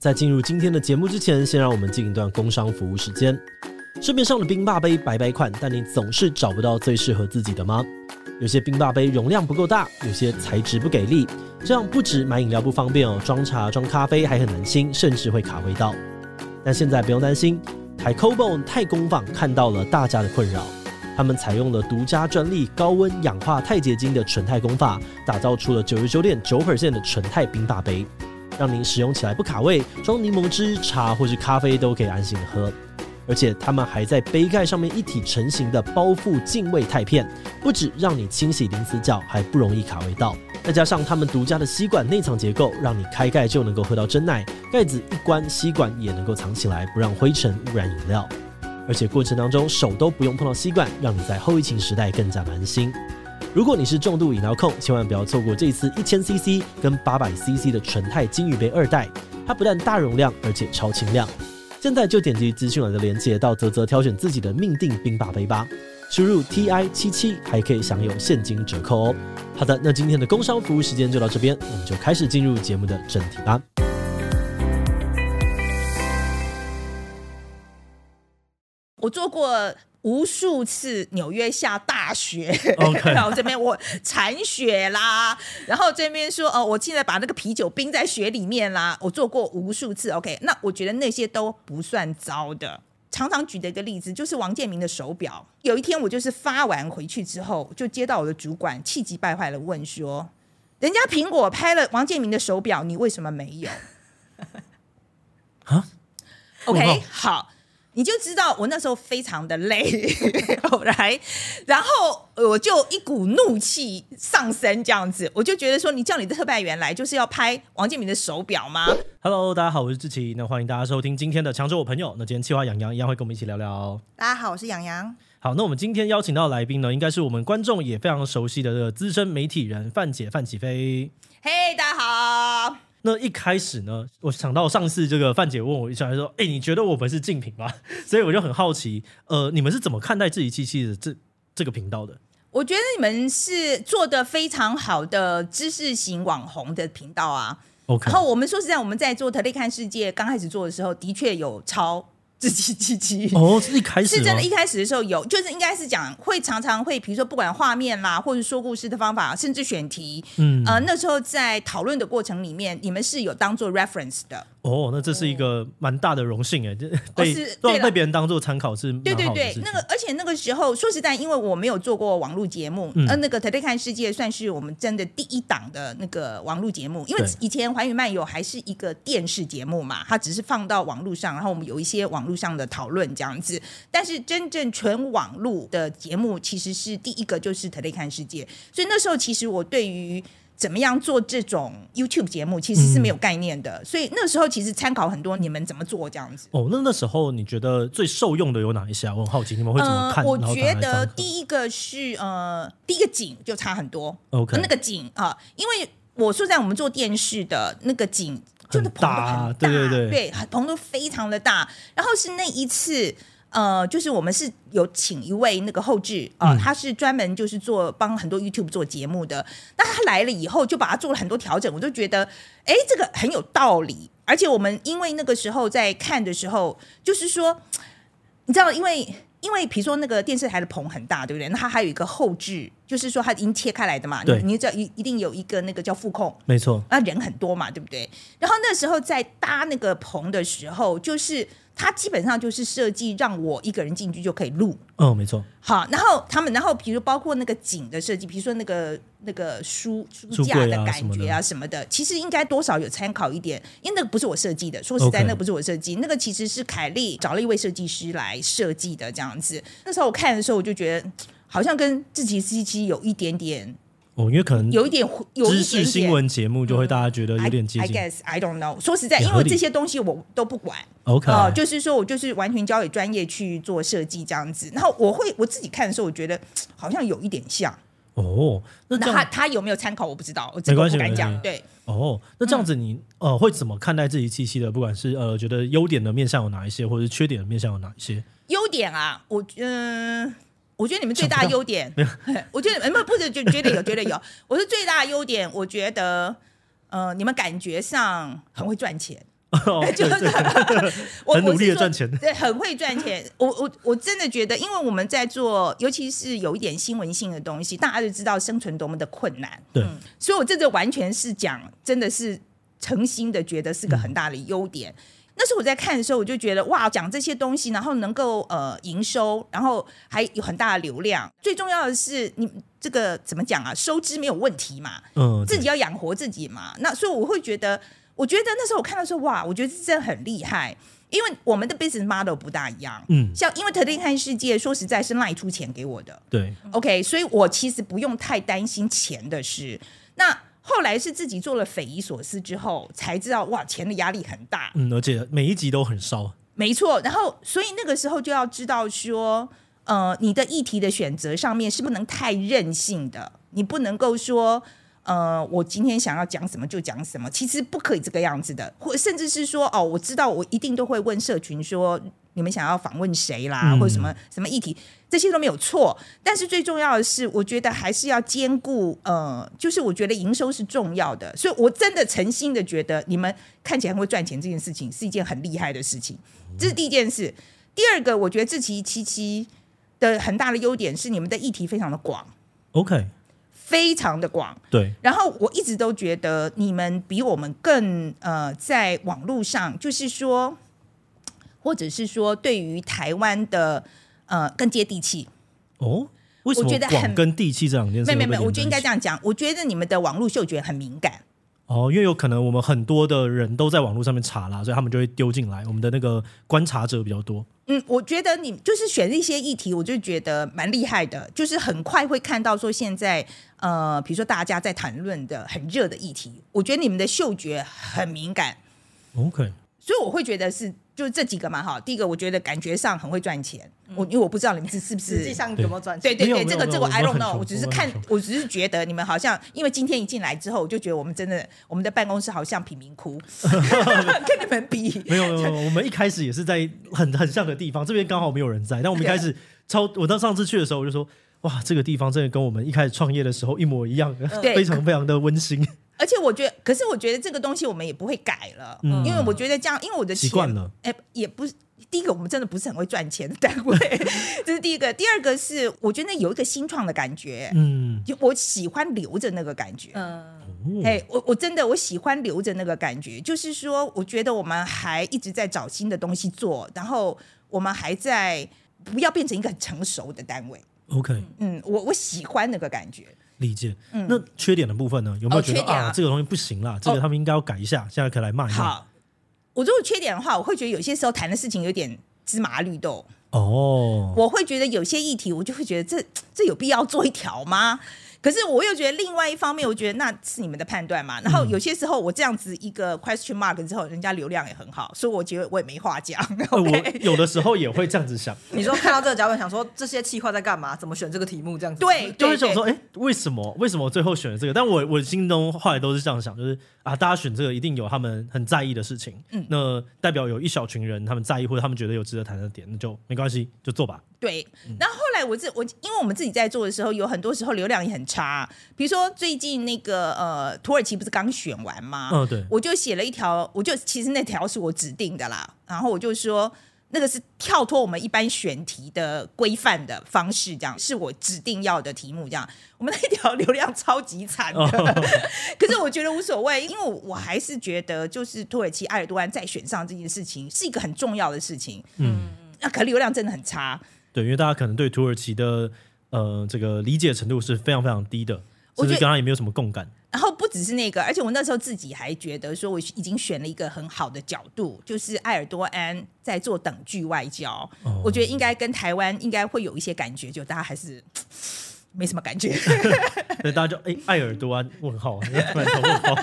在进入今天的节目之前，先让我们进一段工商服务时间。市面上的冰霸杯百百款，但你总是找不到最适合自己的吗？有些冰霸杯容量不够大，有些材质不给力，这样不止买饮料不方便哦，装茶装咖啡还很难清，甚至会卡味道。但现在不用担心，台 COBONE 太工坊看到了大家的困扰，他们采用了独家专利高温氧化钛结晶的纯钛工法，打造出了九十九点九 percent 的纯钛冰霸杯。让您使用起来不卡胃，装柠檬汁、茶或是咖啡都可以安心的喝。而且他们还在杯盖上面一体成型的包覆净味钛片，不止让你清洗零死角，还不容易卡味道。再加上他们独家的吸管内藏结构，让你开盖就能够喝到真奶，盖子一关，吸管也能够藏起来，不让灰尘污染饮料。而且过程当中手都不用碰到吸管，让你在后疫情时代更加安心。如果你是重度饮料控，千万不要错过这一次一千 CC 跟八百 CC 的纯钛金鱼杯二代，它不但大容量，而且超轻量。现在就点击资讯栏的链接到泽泽挑选自己的命定冰霸杯吧，输入 TI 七七还可以享有现金折扣哦。好的，那今天的工商服务时间就到这边，我们就开始进入节目的正题吧。我做过。无数次纽约下大雪，Okay. 然后这边我铲雪啦，然后这边说哦，我现在把那个啤酒冰在雪里面啦，我做过无数次。OK，那我觉得那些都不算糟的。常常举的一个例子就是王建民的手表，有一天我就是发完回去之后，就接到我的主管气急败坏的问说：“人家苹果拍了王建民的手表，你为什么没有？” 啊？OK，好。你就知道我那时候非常的累，后来，然后我就一股怒气上升，这样子，我就觉得说，你叫你的特派员来，就是要拍王建民的手表吗？Hello，大家好，我是志奇，那欢迎大家收听今天的抢走我朋友。那今天企划洋洋一样会跟我们一起聊聊。大家好，我是洋洋。好，那我们今天邀请到的来宾呢，应该是我们观众也非常熟悉的这个资深媒体人范姐范启飞。嘿，hey, 大家好。那一开始呢，我想到上次这个范姐问我一下，说：“哎、欸，你觉得我们是竞品吗？” 所以我就很好奇，呃，你们是怎么看待自己七七的这这个频道的？我觉得你们是做的非常好的知识型网红的频道啊。OK，然后我们说实在，我们在做 Today 看世界刚开始做的时候，的确有超。志祺七七哦，是一开始是真的，一开始的时候有，就是应该是讲会常常会，比如说不管画面啦，或者说故事的方法，甚至选题，嗯，呃，那时候在讨论的过程里面，你们是有当做 reference 的。哦，那这是一个蛮大的荣幸哎，就被被别人当做参考是对对对，那个而且那个时候说实在，因为我没有做过网络节目，呃，那个 Today 看世界算是我们真的第一档的那个网络节目，因为以前寰宇漫游还是一个电视节目嘛，它只是放到网络上，然后我们有一些网络上的讨论这样子，但是真正全网络的节目其实是第一个就是 Today 看世界，所以那时候其实我对于。怎么样做这种 YouTube 节目，其实是没有概念的，嗯、所以那时候其实参考很多你们怎么做这样子。哦，那那时候你觉得最受用的有哪一些啊？我很好奇你们会怎么看？呃、我觉得第一个是呃，第一个景就差很多。OK，那个景啊、呃，因为我说在我们做电视的那个景，就是棚都很大，对对对，对，棚都非常的大。然后是那一次。呃，就是我们是有请一位那个后置啊，呃嗯、他是专门就是做帮很多 YouTube 做节目的。那他来了以后，就把他做了很多调整，我就觉得，哎，这个很有道理。而且我们因为那个时候在看的时候，就是说，你知道，因为因为比如说那个电视台的棚很大，对不对？那他还有一个后置，就是说他已经切开来的嘛。对，你知道一一定有一个那个叫副控，没错。那人很多嘛，对不对？然后那时候在搭那个棚的时候，就是。它基本上就是设计让我一个人进去就可以录，哦，没错。好，然后他们，然后比如包括那个景的设计，比如说那个那个书书架的感觉啊什么的，其实应该多少有参考一点，因为那个不是我设计的。说实在，那个不是我设计那个其实是凯丽找了一位设计师来设计的这样子。那时候我看的时候，我就觉得好像跟自己 C 七有一点点。哦，因为可能有一点知识新闻节目就会大家觉得有点接近。I guess I don't know。说实在，因为这些东西我都不管。OK，哦，就是说我就是完全交给专业去做设计这样子。然后我会我自己看的时候，我觉得好像有一点像。哦，那他他有没有参考我不知道，我这个不敢讲。对。哦，那这样子你呃会怎么看待自己气息的？不管是呃觉得优点的面向有哪一些，或者是缺点的面向有哪一些？优点啊，我嗯。我觉得你们 最大的优点，我觉得没有不是就觉得有觉得有，我是最大的优点。我觉得呃，你们感觉上很会赚钱 哦，就是很努力的赚钱，对，很会赚钱。我我我真的觉得，因为我们在做，尤其是有一点新闻性的东西，大家就知道生存多么的困难。对，嗯、所以我这个完全是讲，真的是诚心的，觉得是个很大的优点。嗯、那时候我在看的时候，我就觉得哇，讲这些东西，然后能够呃营收，然后还有很大的流量，最重要的是你这个怎么讲啊？收支没有问题嘛，嗯，自己要养活自己嘛。那所以我会觉得。我觉得那时候我看到说哇，我觉得这真的很厉害，因为我们的 business model 不大一样。嗯，像因为特定看世界，说实在是赖出钱给我的。对，OK，所以我其实不用太担心钱的事。那后来是自己做了匪夷所思之后，才知道哇，钱的压力很大。嗯，而且每一集都很烧。没错，然后所以那个时候就要知道说，呃，你的议题的选择上面是不能太任性的，你不能够说。呃，我今天想要讲什么就讲什么，其实不可以这个样子的，或甚至是说，哦，我知道我一定都会问社群说，你们想要访问谁啦，嗯、或者什么什么议题，这些都没有错。但是最重要的是，我觉得还是要兼顾，呃，就是我觉得营收是重要的，所以我真的诚心的觉得，你们看起来会赚钱这件事情是一件很厉害的事情，这是第一件事。第二个，我觉得志祺七七的很大的优点是你们的议题非常的广。OK。非常的广，对。然后我一直都觉得你们比我们更呃，在网络上，就是说，或者是说，对于台湾的呃更接地气。哦，为什么？我觉得很跟地气这两件事。没没没，我觉得应该这样讲。我觉得你们的网络嗅觉很敏感。哦，因为有可能我们很多的人都在网络上面查啦，所以他们就会丢进来。我们的那个观察者比较多。嗯，我觉得你就是选一些议题，我就觉得蛮厉害的，就是很快会看到说现在呃，比如说大家在谈论的很热的议题，我觉得你们的嗅觉很敏感。OK，所以我会觉得是。就是这几个嘛，哈，第一个我觉得感觉上很会赚钱，我因为我不知道你们是是不是实际上有没有赚钱，对对对，这个这个 I don't know，我只是看，我只是觉得你们好像，因为今天一进来之后，我就觉得我们真的，我们的办公室好像贫民窟，跟你们比，没有没有，我们一开始也是在很很像的地方，这边刚好没有人在，但我们一开始超，我到上次去的时候我就说，哇，这个地方真的跟我们一开始创业的时候一模一样，非常非常的温馨。而且我觉得，可是我觉得这个东西我们也不会改了，嗯、因为我觉得这样，因为我的习惯了，哎，也不是第一个，我们真的不是很会赚钱的单位，这是第一个。第二个是，我觉得有一个新创的感觉，嗯，就我喜欢留着那个感觉，嗯，哎，我我真的我喜欢留着那个感觉，就是说，我觉得我们还一直在找新的东西做，然后我们还在不要变成一个很成熟的单位，OK，嗯，我我喜欢那个感觉。理解，嗯、那缺点的部分呢？有没有觉得、哦、啊，啊，这个东西不行啦？这个他们应该要改一下，哦、现在可以来骂一下。好，我如果缺点的话，我会觉得有些时候谈的事情有点芝麻绿豆哦。我会觉得有些议题，我就会觉得这这有必要做一条吗？可是我又觉得另外一方面，我觉得那是你们的判断嘛。然后有些时候我这样子一个 question mark 之后，人家流量也很好，所以我觉得我也没话讲。Okay? 我有的时候也会这样子想。你说看到这个脚本，想说这些企划在干嘛？怎么选这个题目？这样子对，就会想说，哎，为什么？为什么最后选了这个？但我我心中后来都是这样想，就是啊，大家选这个一定有他们很在意的事情。嗯，那代表有一小群人他们在意，或者他们觉得有值得谈的点，那就没关系，就做吧。对。然后后来我这我因为我们自己在做的时候，有很多时候流量也很差，比如。说最近那个呃，土耳其不是刚选完吗？嗯，对，我就写了一条，我就其实那条是我指定的啦。然后我就说，那个是跳脱我们一般选题的规范的方式，这样是我指定要的题目。这样，我们那条流量超级惨的，哦、可是我觉得无所谓，因为我还是觉得，就是土耳其埃尔多安再选上这件事情是一个很重要的事情。嗯，那可流量真的很差。对，因为大家可能对土耳其的呃这个理解程度是非常非常低的。我觉得刚刚也没有什么共感。然后不只是那个，而且我那时候自己还觉得说，我已经选了一个很好的角度，就是埃尔多安在做等距外交。哦、我觉得应该跟台湾应该会有一些感觉，就大家还是 没什么感觉。所以大家就哎，埃尔多安问号，问号，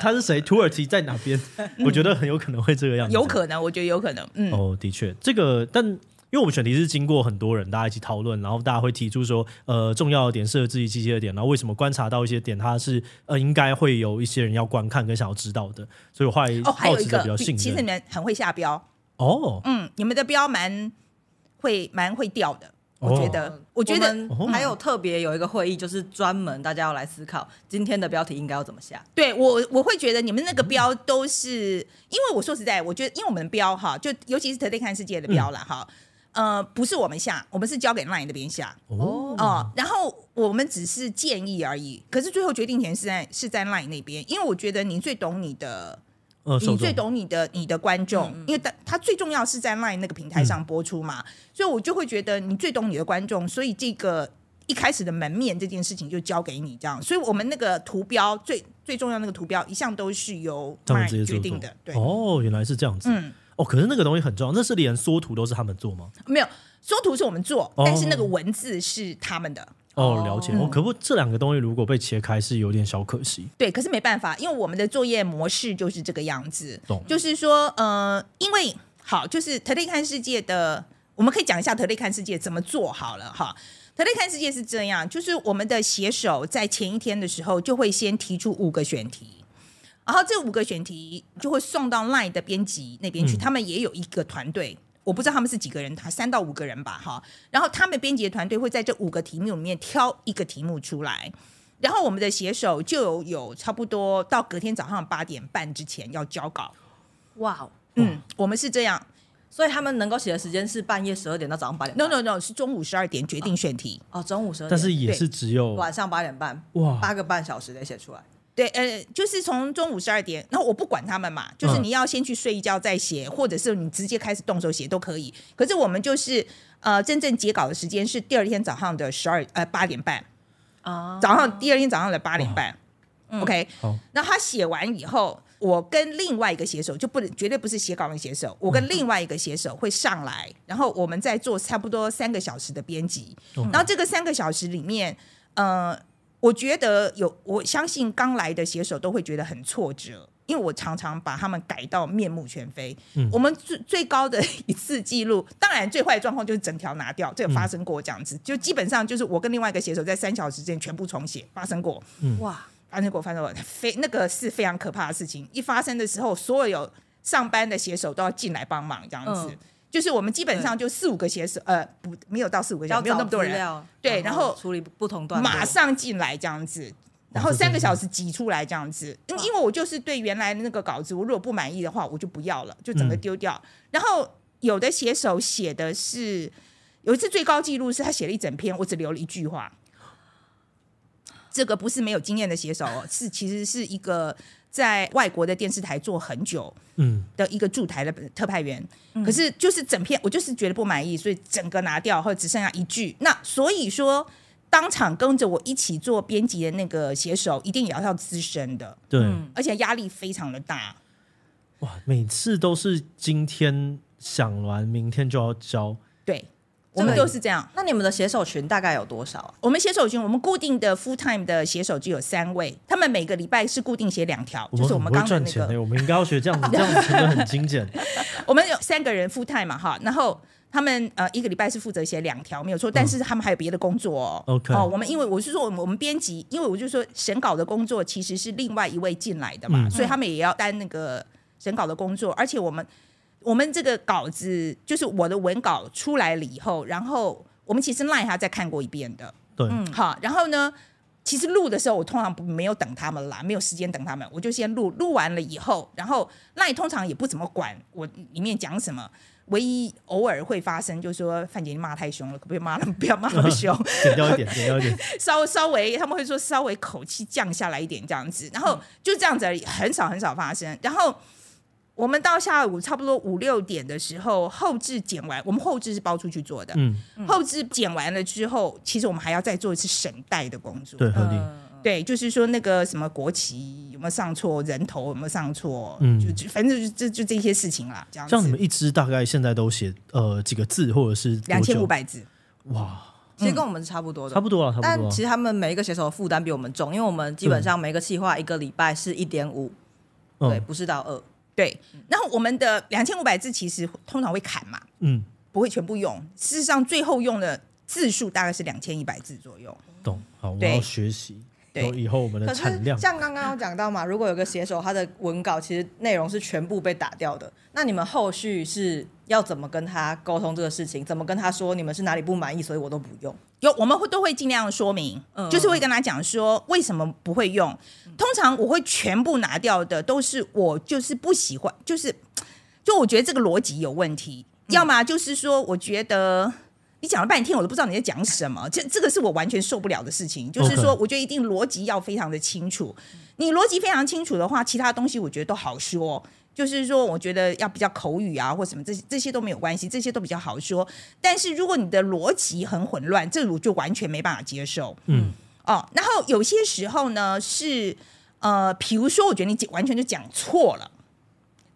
他是谁？土耳其在哪边？我觉得很有可能会这个样子。有可能，我觉得有可能。嗯，哦，的确，这个但。因为我们选题是经过很多人大家一起讨论，然后大家会提出说，呃，重要的点是自己机器的点，然后为什么观察到一些点，它是呃应该会有一些人要观看跟想要知道的，所以我后来好奇的比较信任。其实你们很会下标哦，嗯，你们的标蛮会蛮会掉的我觉得，哦、我觉得我还有特别有一个会议，就是专门大家要来思考今天的标题应该要怎么下。对我，我会觉得你们那个标都是，因为我说实在，我觉得因为我们的标哈，就尤其是 Today 看世界的标了哈，嗯、呃，不是我们下，我们是交给 Line 那边下哦、呃，然后我们只是建议而已，可是最后决定权是在是在 Line 那边，因为我觉得你最懂你的。你最懂你的你的观众，因为他他最重要是在 Line 那个平台上播出嘛，所以我就会觉得你最懂你的观众，所以这个一开始的门面这件事情就交给你这样，所以我们那个图标最最重要那个图标一向都是由 Line 决定的。对，哦，原来是这样子。嗯，哦，可是那个东西很重要，那是连缩图都是他们做吗？没有，缩图是我们做，但是那个文字是他们的。哦，了解。哦，可不，这两个东西如果被切开是有点小可惜。对，可是没办法，因为我们的作业模式就是这个样子。懂。就是说，呃，因为好，就是 Today 看世界的，我们可以讲一下 Today 看世界怎么做好了哈。Today 看世界是这样，就是我们的写手在前一天的时候就会先提出五个选题，然后这五个选题就会送到 Line 的编辑那边去，嗯、他们也有一个团队。我不知道他们是几个人，他三到五个人吧，哈。然后他们编辑的团队会在这五个题目里面挑一个题目出来，然后我们的写手就有，有差不多到隔天早上八点半之前要交稿。哇哦，嗯，我们是这样，所以他们能够写的时间是半夜十二点到早上八点。No No No，是中午十二点决定选题。哦，哦，中午十二点，但是也是只有晚上八点半，哇，八个半小时得写出来。对，呃，就是从中午十二点，然后我不管他们嘛，就是你要先去睡一觉再写，嗯、或者是你直接开始动手写都可以。可是我们就是，呃，真正截稿的时间是第二天早上的十二呃八点半啊，早上第二天早上的八点半。哦、OK，那他写完以后，我跟另外一个写手就不能绝对不是写稿的写手，我跟另外一个写手会上来，然后我们再做差不多三个小时的编辑，嗯、然后这个三个小时里面，呃。我觉得有，我相信刚来的写手都会觉得很挫折，因为我常常把他们改到面目全非。嗯，我们最最高的一次记录，当然最坏的状况就是整条拿掉，这个发生过这样子，嗯、就基本上就是我跟另外一个写手在三小时之间全部重写，发生过。嗯，哇，发生过，发生过，非那个是非常可怕的事情。一发生的时候，所有有上班的写手都要进来帮忙，这样子。嗯就是我们基本上就四五个写手，呃，不，没有到四五个没有那么多人。对，然后处理不同段落，马上进来这样子，然后三个小时挤出来这样子。因因为我就是对原来的那个稿子，我如果不满意的话，我就不要了，就整个丢掉。然后有的写手写的是，有一次最高纪录是他写了一整篇，我只留了一句话。这个不是没有经验的写手，是其实是一个。在外国的电视台做很久，嗯，的一个驻台的特派员，嗯、可是就是整篇我就是觉得不满意，所以整个拿掉，或者只剩下一句。那所以说，当场跟着我一起做编辑的那个写手，一定也要要资深的，对，而且压力非常的大。哇，每次都是今天想完，明天就要交，对。我们就是这样。那你们的写手群大概有多少啊？我们写手群，我们固定的 full time 的写手就有三位，他们每个礼拜是固定写两条，就是我们刚刚那个。我们应该要学这样子，这样子真的很精简。我们有三个人 full time 嘛，哈，然后他们呃一个礼拜是负责写两条，没有错，但是他们还有别的工作哦。OK，哦，我们因为我是说我们我们编辑，因为我就说审稿的工作其实是另外一位进来的嘛，嗯、所以他们也要担那个审稿的工作，而且我们我们这个稿子就是我的文稿出来了以后，然后。我们其实 Line 还再看过一遍的，对，嗯，好，然后呢，其实录的时候我通常不没有等他们啦，没有时间等他们，我就先录，录完了以后，然后 Line 通常也不怎么管我里面讲什么，唯一偶尔会发生就是说范姐你骂太凶了，可不可以骂那么不要骂那么凶，减掉一点，减掉一点，稍稍微他们会说稍微口气降下来一点这样子，然后就这样子而已，很少很少发生，然后。我们到下午差不多五六点的时候，后置剪完，我们后置是包出去做的。嗯，后置剪完了之后，其实我们还要再做一次审带的工作。对，合理。对，就是说那个什么国旗有没有上错，人头有没有上错，嗯，就反正就就就这些事情啦。这样。像你们一支大概现在都写呃几个字，或者是两千五百字。哇，其实跟我们是差不多的，差不多了，差不多。但其实他们每一个写手的负担比我们重，因为我们基本上每个企划一个礼拜是一点五，对，不是到二。对，然后我们的两千五百字其实通常会砍嘛，嗯，不会全部用。事实上，最后用的字数大概是两千一百字左右。懂，好，我要学习。对，以后我们的产量。像刚刚有讲到嘛，如果有个写手他的文稿其实内容是全部被打掉的，那你们后续是要怎么跟他沟通这个事情，怎么跟他说你们是哪里不满意，所以我都不用。有，我们会都会尽量说明，嗯，就是会跟他讲说为什么不会用。通常我会全部拿掉的，都是我就是不喜欢，就是就我觉得这个逻辑有问题，嗯、要么就是说我觉得你讲了半天，我都不知道你在讲什么，这这个是我完全受不了的事情。就是说，我觉得一定逻辑要非常的清楚，你逻辑非常清楚的话，其他东西我觉得都好说。就是说，我觉得要比较口语啊，或什么这些这些都没有关系，这些都比较好说。但是如果你的逻辑很混乱，这我就完全没办法接受。嗯，哦，然后有些时候呢是呃，比如说，我觉得你完全就讲错了，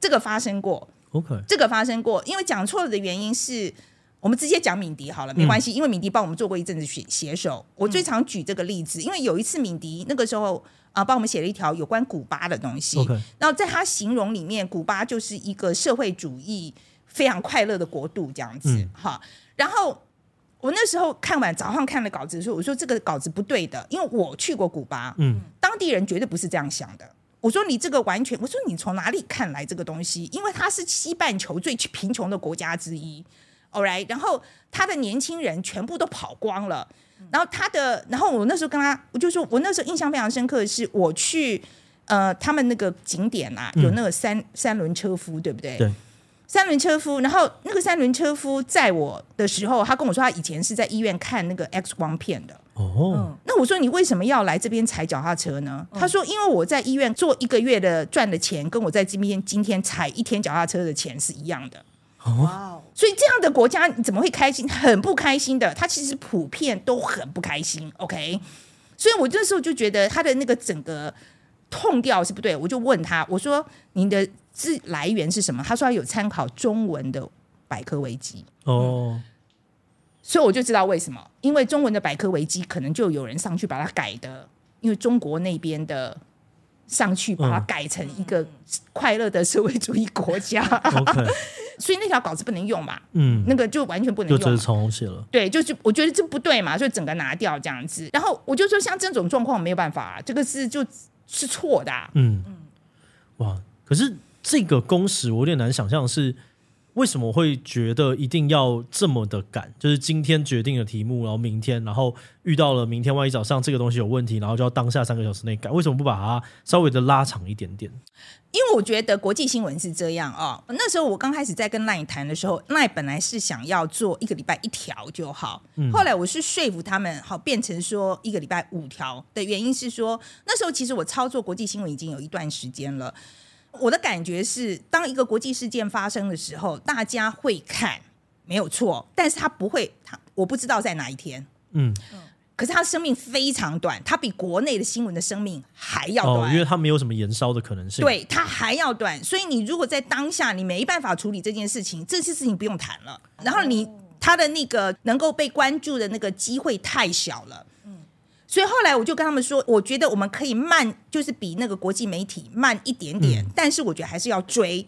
这个发生过。OK，这个发生过，因为讲错了的原因是我们直接讲敏迪好了，没关系，嗯、因为敏迪帮我们做过一阵子写写手。我最常举这个例子，因为有一次敏迪那个时候。啊，帮我们写了一条有关古巴的东西。然后在他形容里面，古巴就是一个社会主义非常快乐的国度，这样子。嗯、哈，然后我那时候看完早上看了稿子的时候，我说这个稿子不对的，因为我去过古巴，嗯，当地人绝对不是这样想的。我说你这个完全，我说你从哪里看来这个东西？因为它是西半球最贫穷的国家之一。All right，然后他的年轻人全部都跑光了。然后他的，然后我那时候跟他，我就说，我那时候印象非常深刻的是，我去呃他们那个景点啊，有那个三、嗯、三轮车夫，对不对？对。三轮车夫，然后那个三轮车夫在我的时候，他跟我说，他以前是在医院看那个 X 光片的。哦、嗯。那我说你为什么要来这边踩脚踏车呢？嗯、他说因为我在医院做一个月的赚的钱，跟我在这边今天踩一天脚踏车的钱是一样的。哇哦！所以这样的国家你怎么会开心？很不开心的。他其实普遍都很不开心。OK，所以我这时候就觉得他的那个整个痛调是不对。我就问他，我说：“您的字来源是什么？”他说：“他有参考中文的百科维基。”哦，所以我就知道为什么，因为中文的百科维基可能就有人上去把它改的，因为中国那边的。上去把它改成一个快乐的社会主义国家，所以那条稿子不能用嘛？嗯，那个就完全不能用，就是重写了。对，就是我觉得这不对嘛，所以整个拿掉这样子。然后我就说，像这种状况没有办法，这个是就是错的、啊。嗯嗯，哇，可是这个工时我有点难想象是。为什么会觉得一定要这么的赶？就是今天决定的题目，然后明天，然后遇到了明天，万一早上这个东西有问题，然后就要当下三个小时内改。为什么不把它稍微的拉长一点点？因为我觉得国际新闻是这样哦。那时候我刚开始在跟 LINE 谈的时候，LINE 本来是想要做一个礼拜一条就好，嗯、后来我是说服他们，好变成说一个礼拜五条的原因是说，那时候其实我操作国际新闻已经有一段时间了。我的感觉是，当一个国际事件发生的时候，大家会看，没有错，但是他不会，他我不知道在哪一天，嗯，可是他的生命非常短，他比国内的新闻的生命还要短，哦，因为他没有什么延烧的可能性，对，他还要短，所以你如果在当下你没办法处理这件事情，这些事情不用谈了，然后你他的那个能够被关注的那个机会太小了。所以后来我就跟他们说，我觉得我们可以慢，就是比那个国际媒体慢一点点，嗯、但是我觉得还是要追。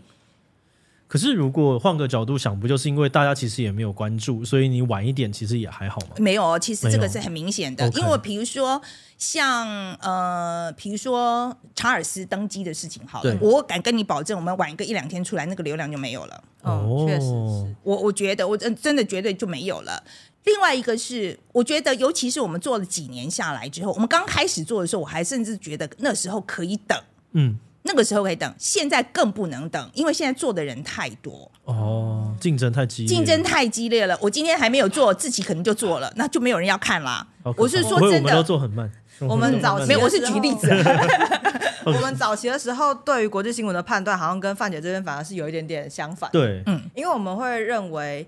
可是如果换个角度想，不就是因为大家其实也没有关注，所以你晚一点其实也还好吗？没有，其实这个是很明显的，因为比如说像呃，比如说查尔斯登基的事情，好了，我敢跟你保证，我们晚一个一两天出来，那个流量就没有了。哦，确实是，我我觉得我真真的绝对就没有了。另外一个是，我觉得，尤其是我们做了几年下来之后，我们刚开始做的时候，我还甚至觉得那时候可以等，嗯，那个时候可以等，现在更不能等，因为现在做的人太多，哦，竞争太激烈，竞争太激烈了。我今天还没有做，自己可能就做了，那就没有人要看啦。我是说真的，我们都做很慢。我们早期没有，我是举例子。我们早期的时候，对于国际新闻的判断，好像跟范姐这边反而是有一点点相反。对，嗯，因为我们会认为。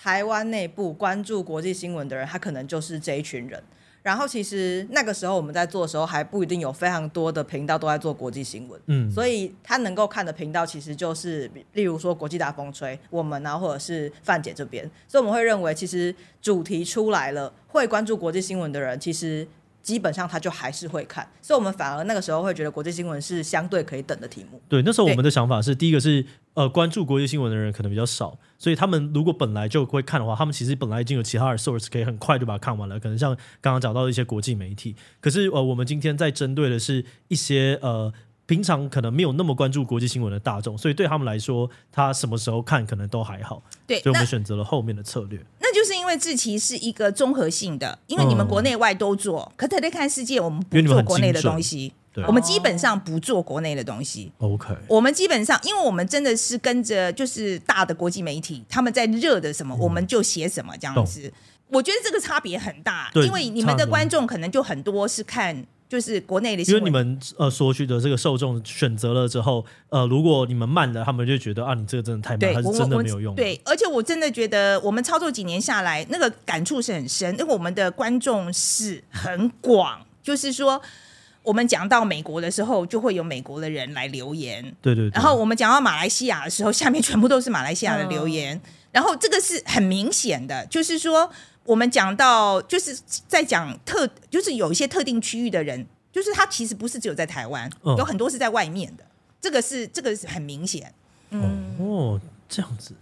台湾内部关注国际新闻的人，他可能就是这一群人。然后其实那个时候我们在做的时候，还不一定有非常多的频道都在做国际新闻。嗯，所以他能够看的频道其实就是，例如说国际大风吹，我们啊，或者是范姐这边。所以我们会认为，其实主题出来了，会关注国际新闻的人，其实。基本上他就还是会看，所以我们反而那个时候会觉得国际新闻是相对可以等的题目。对，那时候我们的想法是，第一个是呃关注国际新闻的人可能比较少，所以他们如果本来就会看的话，他们其实本来已经有其他的 source 可以很快就把它看完了。可能像刚刚讲到的一些国际媒体，可是呃我们今天在针对的是一些呃平常可能没有那么关注国际新闻的大众，所以对他们来说，他什么时候看可能都还好。对，所以我们选择了后面的策略。那，就是因为志奇是一个综合性的，因为你们国内外都做，嗯、可 Today 看世界，我们不做国内的东西。我们基本上不做国内的东西。OK，我们基本上，因为我们真的是跟着就是大的国际媒体，他们在热的什么，我们就写什么这样子。我觉得这个差别很大，因为你们的观众可能就很多是看就是国内的新闻。因为你们呃所取的这个受众选择了之后，呃，如果你们慢了，他们就觉得啊，你这个真的太慢，还是真的没有用。对，而且我真的觉得我们操作几年下来，那个感触是很深，因为我们的观众是很广，就是说。我们讲到美国的时候，就会有美国的人来留言。对对，对。然后我们讲到马来西亚的时候，下面全部都是马来西亚的留言。嗯、然后这个是很明显的，就是说我们讲到就是在讲特，就是有一些特定区域的人，就是他其实不是只有在台湾，嗯、有很多是在外面的。这个是这个是很明显。嗯哦，这样子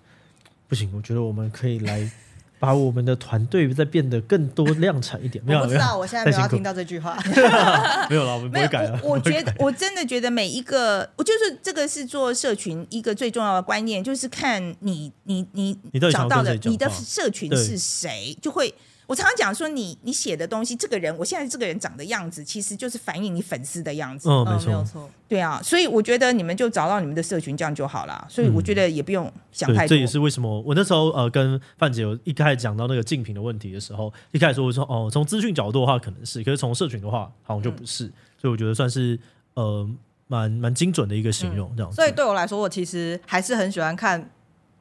不行，我觉得我们可以来。把我们的团队再变得更多量产一点。没有，我不知道，我现在没有要听到这句话。没有了，我们不会改了。我觉得，我真的觉得每一个，我就是这个是做社群一个最重要的观念，就是看你你你找到的你的社群是谁，就会。我常常讲说你，你你写的东西，这个人，我现在这个人长的样子，其实就是反映你粉丝的样子。嗯，没错，没有错。对啊，所以我觉得你们就找到你们的社群，这样就好了。所以我觉得也不用想太多。这也是为什么我那时候呃跟范姐有一开始讲到那个竞品的问题的时候，一开始说我说哦，从资讯角度的话可能是，可是从社群的话好像就不是。嗯、所以我觉得算是呃蛮蛮精准的一个形容，这样、嗯。所以对我来说，我其实还是很喜欢看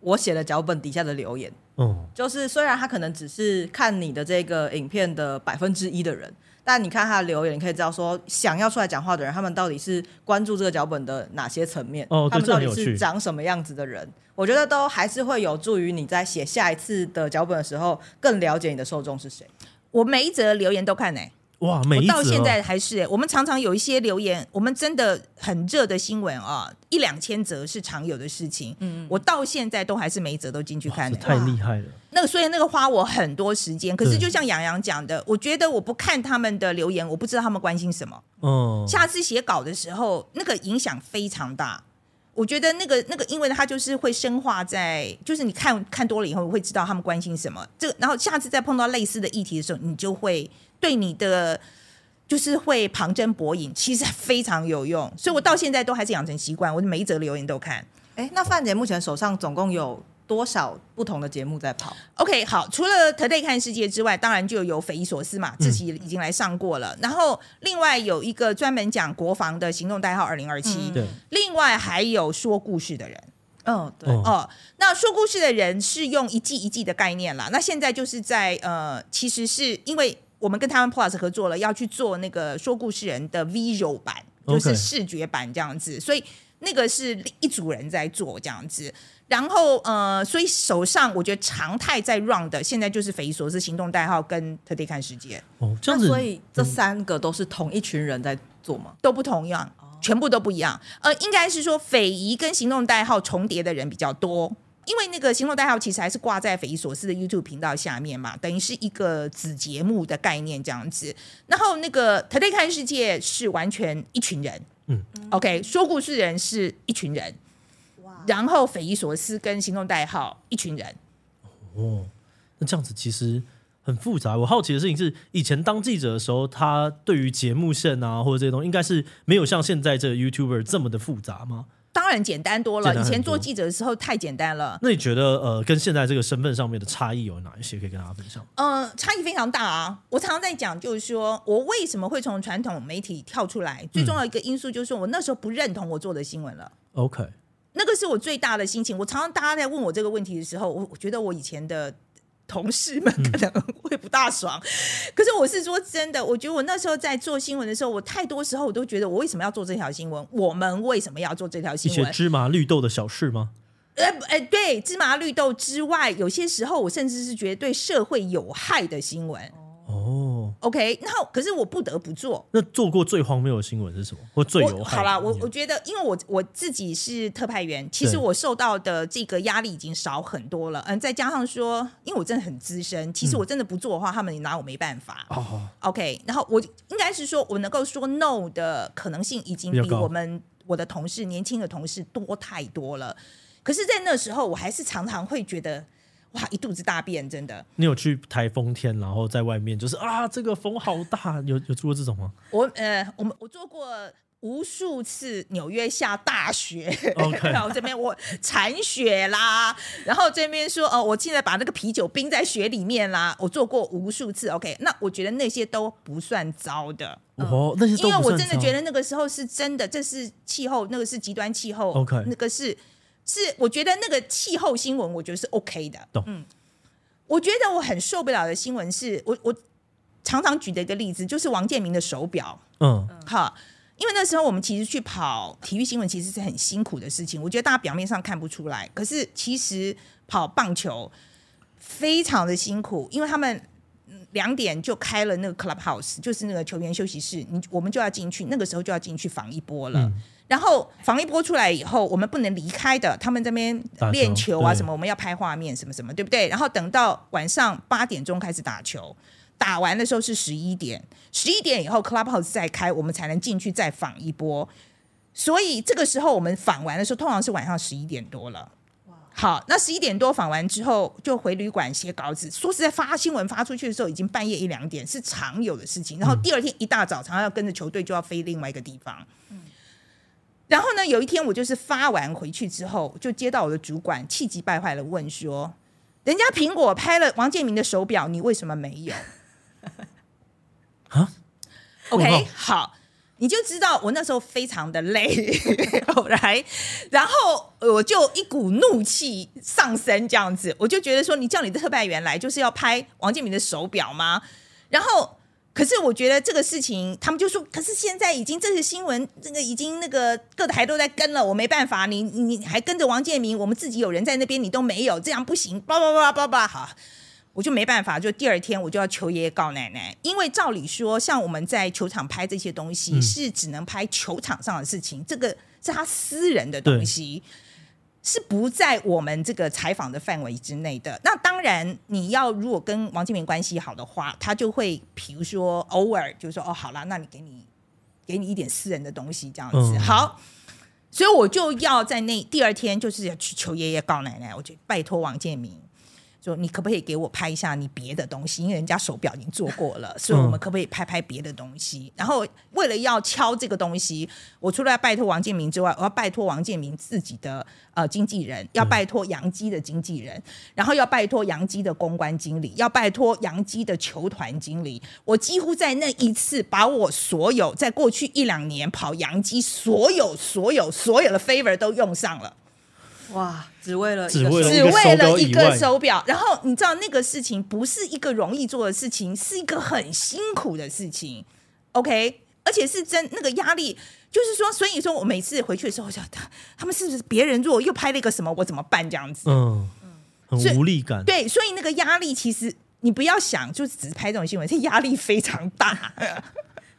我写的脚本底下的留言。嗯，就是虽然他可能只是看你的这个影片的百分之一的人，但你看他的留言，你可以知道说想要出来讲话的人，他们到底是关注这个脚本的哪些层面，哦，他们到底是长什么样子的人，我觉得都还是会有助于你在写下一次的脚本的时候，更了解你的受众是谁。我每一则留言都看呢、欸。哇，每一、哦、到现在还是我们常常有一些留言，我们真的很热的新闻啊，一两千则是常有的事情。嗯，我到现在都还是每一则都进去看，太厉害了。那个所以那个花我很多时间，可是就像杨洋讲的，我觉得我不看他们的留言，我不知道他们关心什么。嗯，下次写稿的时候，那个影响非常大。我觉得那个那个，因为他就是会深化在，就是你看看多了以后，会知道他们关心什么。这个，然后下次再碰到类似的议题的时候，你就会。对你的就是会旁征博引，其实非常有用，所以我到现在都还是养成习惯，我每一则留言都看。哎，那范姐目前手上总共有多少不同的节目在跑？OK，好，除了 Today 看世界之外，当然就有匪夷所思嘛，自己已经来上过了。嗯、然后另外有一个专门讲国防的行动代号二零二七，对。另外还有说故事的人，嗯、哦，对，哦，那说故事的人是用一季一季的概念啦。那现在就是在呃，其实是因为。我们跟台湾 Plus 合作了，要去做那个说故事人的 visual 版，就是视觉版这样子.所以那个是一组人在做这样子。然后呃，所以手上我觉得常态在 run 的，现在就是匪夷所思行动代号跟 Today 看世界。哦，这样子，所以这三个都是同一群人在做吗？都不同样，全部都不一样。呃，应该是说匪夷跟行动代号重叠的人比较多。因为那个行动代号其实还是挂在匪夷所思的 YouTube 频道下面嘛，等于是一个子节目的概念这样子。然后那个 Today 看世界是完全一群人，嗯，OK，说故事人是一群人，哇，然后匪夷所思跟行动代号一群人。哦，那这样子其实很复杂。我好奇的事情是，以前当记者的时候，他对于节目线啊或者这些东西，应该是没有像现在这个 YouTuber 这么的复杂吗？当然简单多了，以前做记者的时候太简单了。那你觉得呃，跟现在这个身份上面的差异有哪一些可以跟大家分享？嗯、呃，差异非常大啊！我常常在讲，就是说我为什么会从传统媒体跳出来，最重要一个因素就是说我那时候不认同我做的新闻了。OK，那个是我最大的心情。我常常大家在问我这个问题的时候，我我觉得我以前的。同事们可能会不大爽，嗯、可是我是说真的，我觉得我那时候在做新闻的时候，我太多时候我都觉得我为什么要做这条新闻？我们为什么要做这条新闻？一些芝麻绿豆的小事吗？呃，哎，对，芝麻绿豆之外，有些时候我甚至是觉得对社会有害的新闻。哦，OK，然后可是我不得不做。那做过最荒谬的新闻是什么？或最有害？好啦，我我觉得，因为我我自己是特派员，其实我受到的这个压力已经少很多了。嗯，再加上说，因为我真的很资深，其实我真的不做的话，嗯、他们也拿我没办法。哦，OK，然后我应该是说我能够说 no 的可能性已经比我们我的同事年轻的同事多太多了。可是，在那时候，我还是常常会觉得。哇，一肚子大便，真的。你有去台风天，然后在外面就是啊，这个风好大，有有做过这种吗？我呃，我们我做过无数次纽约下大雪，OK，然后这边我铲雪啦，然后这边说哦，我现在把那个啤酒冰在雪里面啦，我做过无数次，OK，那我觉得那些都不算糟的哦，那些因为我真的觉得那个时候是真的，这是气候，那个是极端气候，OK，那个是。是，我觉得那个气候新闻，我觉得是 OK 的。懂嗯，我觉得我很受不了的新闻是，我我常常举的一个例子，就是王建民的手表。嗯，好，因为那时候我们其实去跑体育新闻，其实是很辛苦的事情。我觉得大家表面上看不出来，可是其实跑棒球非常的辛苦，因为他们两点就开了那个 clubhouse，就是那个球员休息室，你我们就要进去，那个时候就要进去防一波了。嗯然后防一波出来以后，我们不能离开的。他们这边练球啊什么，我们要拍画面什么什么，对不对？然后等到晚上八点钟开始打球，打完的时候是十一点，十一点以后 Clubhouse 再开，我们才能进去再访一波。所以这个时候我们访完的时候，通常是晚上十一点多了。好，那十一点多访完之后，就回旅馆写稿子。说实在，发新闻发出去的时候，已经半夜一两点，是常有的事情。然后第二天一大早，常常要跟着球队就要飞另外一个地方。然后呢，有一天我就是发完回去之后，就接到我的主管气急败坏的问说：“人家苹果拍了王健民的手表，你为什么没有？”啊？OK，好，你就知道我那时候非常的累，来，然后我就一股怒气上升，这样子，我就觉得说，你叫你的特派员来，就是要拍王健民的手表吗？然后。可是我觉得这个事情，他们就说，可是现在已经这些新闻，这个已经那个各台都在跟了，我没办法，你你还跟着王建民，我们自己有人在那边，你都没有，这样不行，叭叭叭叭叭，好，我就没办法，就第二天我就要求爷爷告奶奶，因为照理说，像我们在球场拍这些东西，是只能拍球场上的事情，嗯、这个是他私人的东西。是不在我们这个采访的范围之内的。那当然，你要如果跟王建民关系好的话，他就会，比如说偶尔就说：“哦，好啦，那你给你给你一点私人的东西，这样子。”好，所以我就要在那第二天，就是要去求爷爷告奶奶，我就拜托王建民。说你可不可以给我拍一下你别的东西？因为人家手表已经做过了，所以我们可不可以拍拍别的东西？然后为了要敲这个东西，我除了要拜托王建民之外，我要拜托王建民自己的呃经纪人，要拜托杨基的经纪人，然后要拜托杨基的公关经理，要拜托杨基的球团经理。我几乎在那一次把我所有在过去一两年跑杨基所有所有所有的 favor 都用上了。哇！只为了只为了只为了一个手表，然后你知道那个事情不是一个容易做的事情，是一个很辛苦的事情。OK，而且是真那个压力，就是说，所以说我每次回去的时候，我想他他们是不是别人如果又拍了一个什么，我怎么办这样子？嗯，很无力感。对，所以那个压力其实你不要想，就只是拍这种新闻，这压力非常大。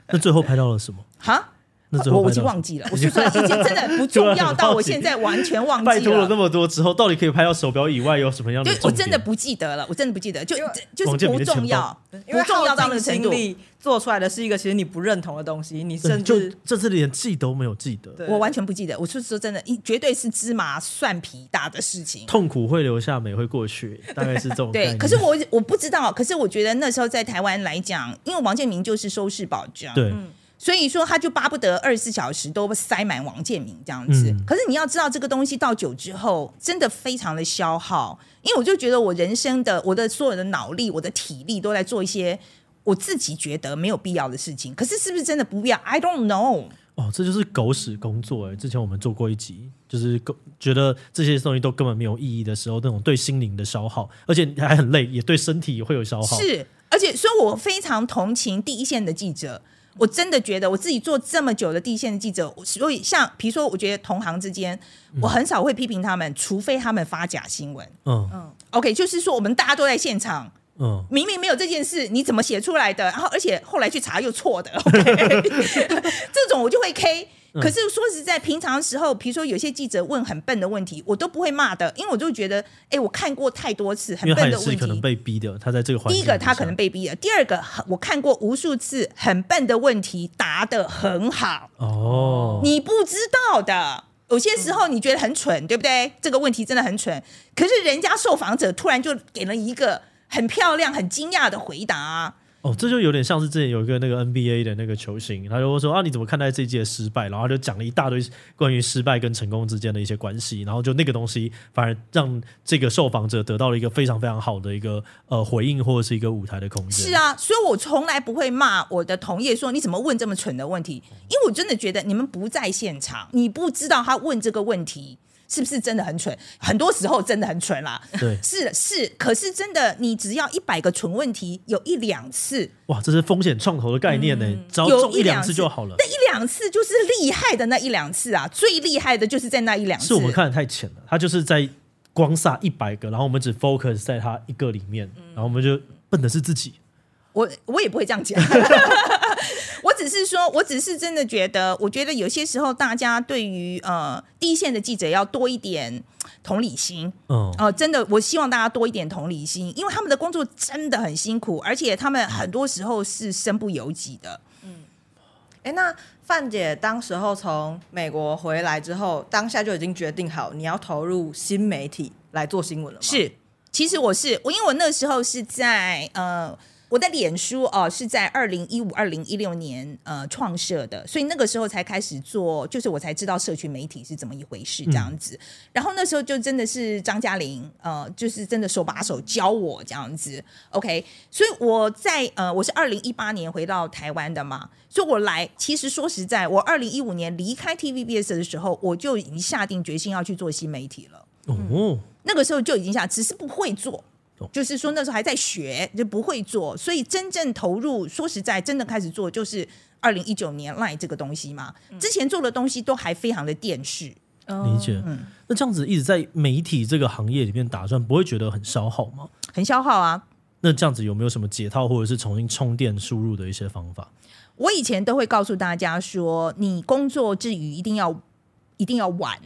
那最后拍到了什么？哈？我我已经忘记了，我是说已经真的不重 要到我现在完全忘记了。拜托了那么多之后，到底可以拍到手表以外有什么样的？我真的不记得了，我真的不记得，就就是不重要，不重要到那个程度。做出来的是一个其实你不认同的东西，你甚至这次连记都没有记得。我完全不记得。我是说真的，一绝对是芝麻蒜皮大的事情。痛苦会留下，美会过去，大概是这种。对，可是我我不知道。可是我觉得那时候在台湾来讲，因为王建民就是收视保障。对。所以说，他就巴不得二十四小时都塞满王建民这样子。嗯、可是你要知道，这个东西到久之后，真的非常的消耗。因为我就觉得，我人生的我的所有的脑力、我的体力都在做一些我自己觉得没有必要的事情。可是是不是真的不必要？I don't know。哦，这就是狗屎工作哎！之前我们做过一集，就是觉得这些东西都根本没有意义的时候，那种对心灵的消耗，而且还很累，也对身体也会有消耗。是，而且所以我非常同情第一线的记者。我真的觉得我自己做这么久的第一线的记者，所以像比如说，我觉得同行之间，我很少会批评他们，除非他们发假新闻。嗯嗯，OK，就是说我们大家都在现场，嗯，明明没有这件事，你怎么写出来的？然后而且后来去查又错的，OK，这种我就会 K。可是说实在，平常时候，比如说有些记者问很笨的问题，我都不会骂的，因为我就觉得，哎，我看过太多次很笨的问题，可能被逼的。他在这个第一个他可能被逼的，第二个我看过无数次很笨的问题答得很好哦，你不知道的，有些时候你觉得很蠢，嗯、对不对？这个问题真的很蠢，可是人家受访者突然就给了一个很漂亮、很惊讶的回答。哦，这就有点像是之前有一个那个 NBA 的那个球星，他就说啊，你怎么看待这一届失败？然后他就讲了一大堆关于失败跟成功之间的一些关系，然后就那个东西反而让这个受访者得到了一个非常非常好的一个呃回应或者是一个舞台的空间。是啊，所以我从来不会骂我的同业说你怎么问这么蠢的问题，因为我真的觉得你们不在现场，你不知道他问这个问题。是不是真的很蠢？很多时候真的很蠢啦。对，是是，可是真的，你只要一百个蠢问题，有一两次，哇，这是风险创投的概念呢，嗯、只要中一两次就好了。那一两次就是厉害的那一两次啊，最厉害的就是在那一两次。是我们看的太浅了，他就是在光撒一百个，然后我们只 focus 在他一个里面，嗯、然后我们就笨的是自己。我我也不会这样讲，我 只是说，我只是真的觉得，我觉得有些时候大家对于呃第一线的记者要多一点同理心，嗯，哦、呃，真的，我希望大家多一点同理心，因为他们的工作真的很辛苦，而且他们很多时候是身不由己的。嗯，哎，那范姐当时候从美国回来之后，当下就已经决定好你要投入新媒体来做新闻了吗？是，其实我是我，因为我那时候是在呃。我的脸书哦、呃、是在二零一五、二零一六年呃创设的，所以那个时候才开始做，就是我才知道社群媒体是怎么一回事这样子。嗯、然后那时候就真的是张嘉玲呃，就是真的手把手教我这样子。OK，所以我在呃我是二零一八年回到台湾的嘛，所以我来其实说实在，我二零一五年离开 TVBS 的时候，我就已经下定决心要去做新媒体了。哦、嗯，那个时候就已经下，只是不会做。就是说那时候还在学，就不会做，所以真正投入，说实在，真的开始做就是二零一九年 LINE 这个东西嘛。之前做的东西都还非常的电视，理解。嗯，那这样子一直在媒体这个行业里面打转，不会觉得很消耗吗？很消耗啊。那这样子有没有什么解套，或者是重新充电输入的一些方法？我以前都会告诉大家说，你工作之余一定要一定要玩，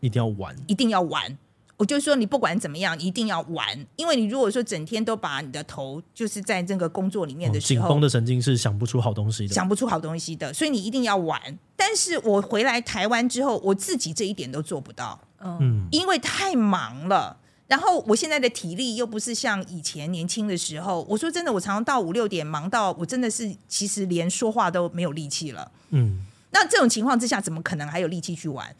一定要玩，一定要玩。我就说，你不管怎么样，一定要玩，因为你如果说整天都把你的头就是在这个工作里面的时候，紧绷的神经是想不出好东西的，想不出好东西的，所以你一定要玩。但是我回来台湾之后，我自己这一点都做不到，嗯，因为太忙了。然后我现在的体力又不是像以前年轻的时候。我说真的，我常常到五六点忙到我真的是其实连说话都没有力气了，嗯。那这种情况之下，怎么可能还有力气去玩？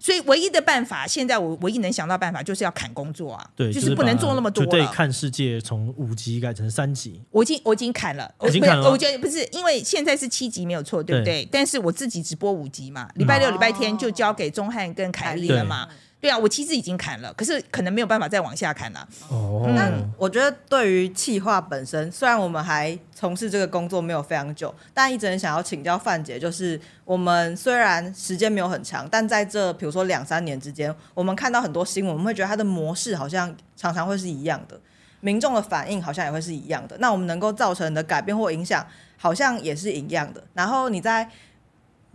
所以唯一的办法，现在我唯一能想到办法，就是要砍工作啊，对，就是不能做那么多了。对，看世界从五级改成三级，我已经我已经砍了，已经砍了。我觉得不是，因为现在是七级没有错，对不对？对，但是我自己只播五级嘛，礼拜六、礼拜天就交给钟汉跟凯丽了嘛。对啊，我其实已经砍了，可是可能没有办法再往下砍了。哦，那我觉得对于企划本身，虽然我们还从事这个工作没有非常久，但一直很想要请教范姐，就是我们虽然时间没有很长，但在这比如说两三年之间，我们看到很多新闻，我们会觉得它的模式好像常常会是一样的，民众的反应好像也会是一样的。那我们能够造成的改变或影响，好像也是一样的。然后你在。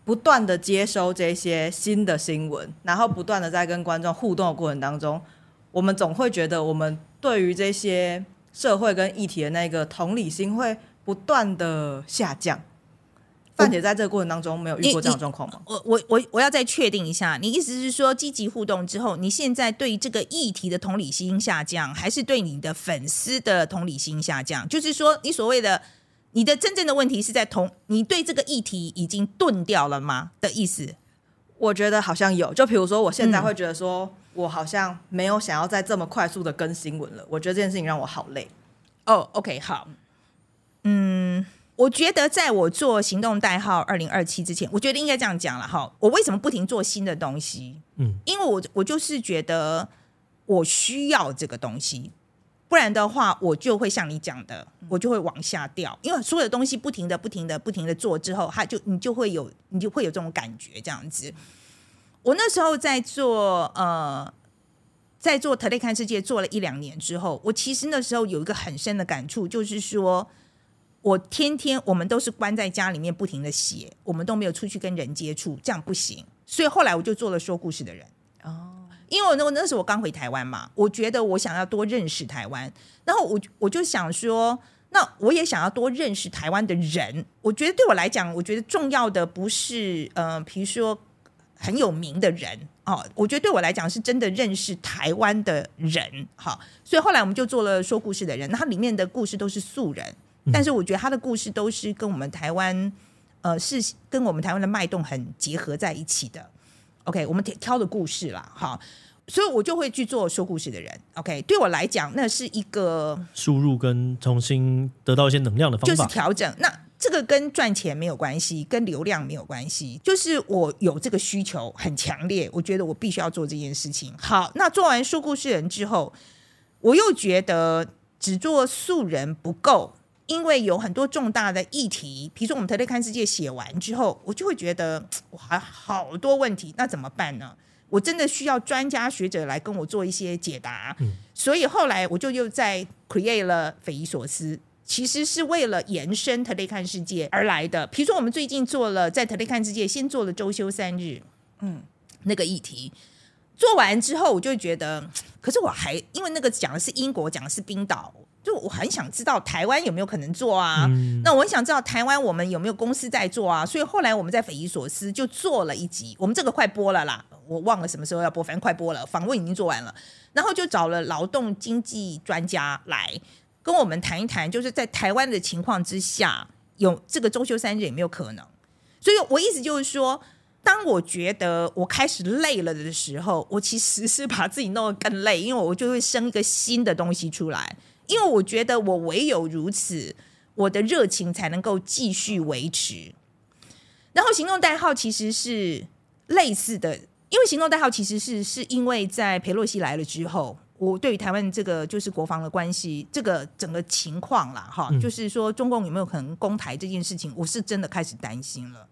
不断的接收这些新的新闻，然后不断的在跟观众互动的过程当中，我们总会觉得我们对于这些社会跟议题的那个同理心会不断的下降。范姐在这个过程当中没有遇过这样的状况吗？我我我我要再确定一下，你意思是说积极互动之后，你现在对这个议题的同理心下降，还是对你的粉丝的同理心下降？就是说，你所谓的。你的真正的问题是在同你对这个议题已经钝掉了吗的意思？我觉得好像有，就比如说我现在会觉得说，我好像没有想要再这么快速的更新闻了。我觉得这件事情让我好累。哦，OK，好，嗯，我觉得在我做行动代号二零二七之前，我觉得应该这样讲了哈。我为什么不停做新的东西？嗯，因为我我就是觉得我需要这个东西。不然的话，我就会像你讲的，我就会往下掉。因为所有的东西不停的、不停的、不停的做之后，它就你就会有，你就会有这种感觉，这样子。我那时候在做呃在做特类看世界做了一两年之后，我其实那时候有一个很深的感触，就是说我天天我们都是关在家里面不停的写，我们都没有出去跟人接触，这样不行。所以后来我就做了说故事的人哦，因为我那那时候我刚回台湾嘛，我觉得我想要多认识台湾，然后我我就想说，那我也想要多认识台湾的人。我觉得对我来讲，我觉得重要的不是呃，比如说很有名的人。哦，我觉得对我来讲是真的认识台湾的人，好，所以后来我们就做了说故事的人，那它里面的故事都是素人，但是我觉得他的故事都是跟我们台湾，呃，是跟我们台湾的脉动很结合在一起的。OK，我们挑的故事啦，好，所以我就会去做说故事的人。OK，对我来讲，那是一个输入跟重新得到一些能量的方法，就是调整那。这个跟赚钱没有关系，跟流量没有关系，就是我有这个需求很强烈，我觉得我必须要做这件事情。好，那做完说故事人之后，我又觉得只做素人不够，因为有很多重大的议题，比如说我们特类看世界写完之后，我就会觉得我还好多问题，那怎么办呢？我真的需要专家学者来跟我做一些解答。嗯，所以后来我就又在 create 了匪夷所思。其实是为了延伸特类看世界而来的。比如说，我们最近做了在特类看世界先做了周休三日，嗯，那个议题做完之后，我就觉得，可是我还因为那个讲的是英国，讲的是冰岛，就我很想知道台湾有没有可能做啊？嗯、那我很想知道台湾我们有没有公司在做啊？所以后来我们在匪夷所思就做了一集，我们这个快播了啦，我忘了什么时候要播，反正快播了，访问已经做完了，然后就找了劳动经济专家来。跟我们谈一谈，就是在台湾的情况之下，有这个周休三日有没有可能？所以我意思就是说，当我觉得我开始累了的时候，我其实是把自己弄得更累，因为我就会生一个新的东西出来。因为我觉得我唯有如此，我的热情才能够继续维持。然后行动代号其实是类似的，因为行动代号其实是是因为在裴洛西来了之后。我对于台湾这个就是国防的关系，这个整个情况啦，哈，嗯、就是说中共有没有可能攻台这件事情，我是真的开始担心了。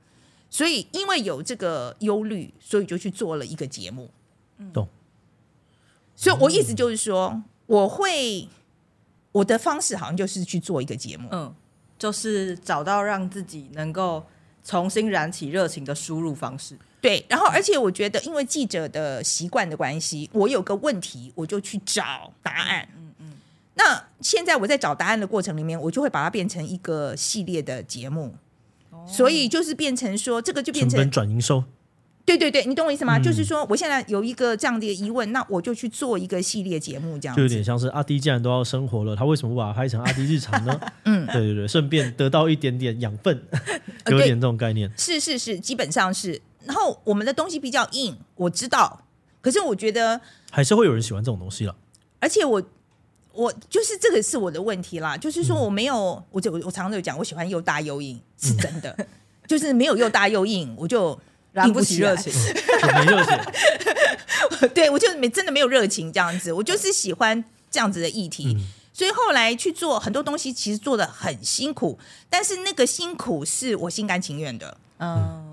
所以因为有这个忧虑，所以就去做了一个节目。懂。所以我意思就是说，我会我的方式好像就是去做一个节目，嗯，就是找到让自己能够重新燃起热情的输入方式。对，然后而且我觉得，因为记者的习惯的关系，我有个问题，我就去找答案。嗯嗯。那现在我在找答案的过程里面，我就会把它变成一个系列的节目，哦、所以就是变成说，这个就变成成本转营收。对对对，你懂我意思吗？嗯、就是说，我现在有一个这样的疑问，那我就去做一个系列节目，这样就有点像是阿迪既然都要生活了，他为什么不把它拍成阿迪日常呢？嗯，对对对，顺便得到一点点养分，有点这种概念。是是是，基本上是。然后我们的东西比较硬，我知道，可是我觉得还是会有人喜欢这种东西了。而且我我就是这个是我的问题啦，就是说我没有，嗯、我就我常常有讲，我喜欢又大又硬，是真的，嗯、就是没有又大又硬，我就燃不起热情，没热情。对，我就没真的没有热情这样子，我就是喜欢这样子的议题，嗯、所以后来去做很多东西，其实做的很辛苦，但是那个辛苦是我心甘情愿的，嗯。嗯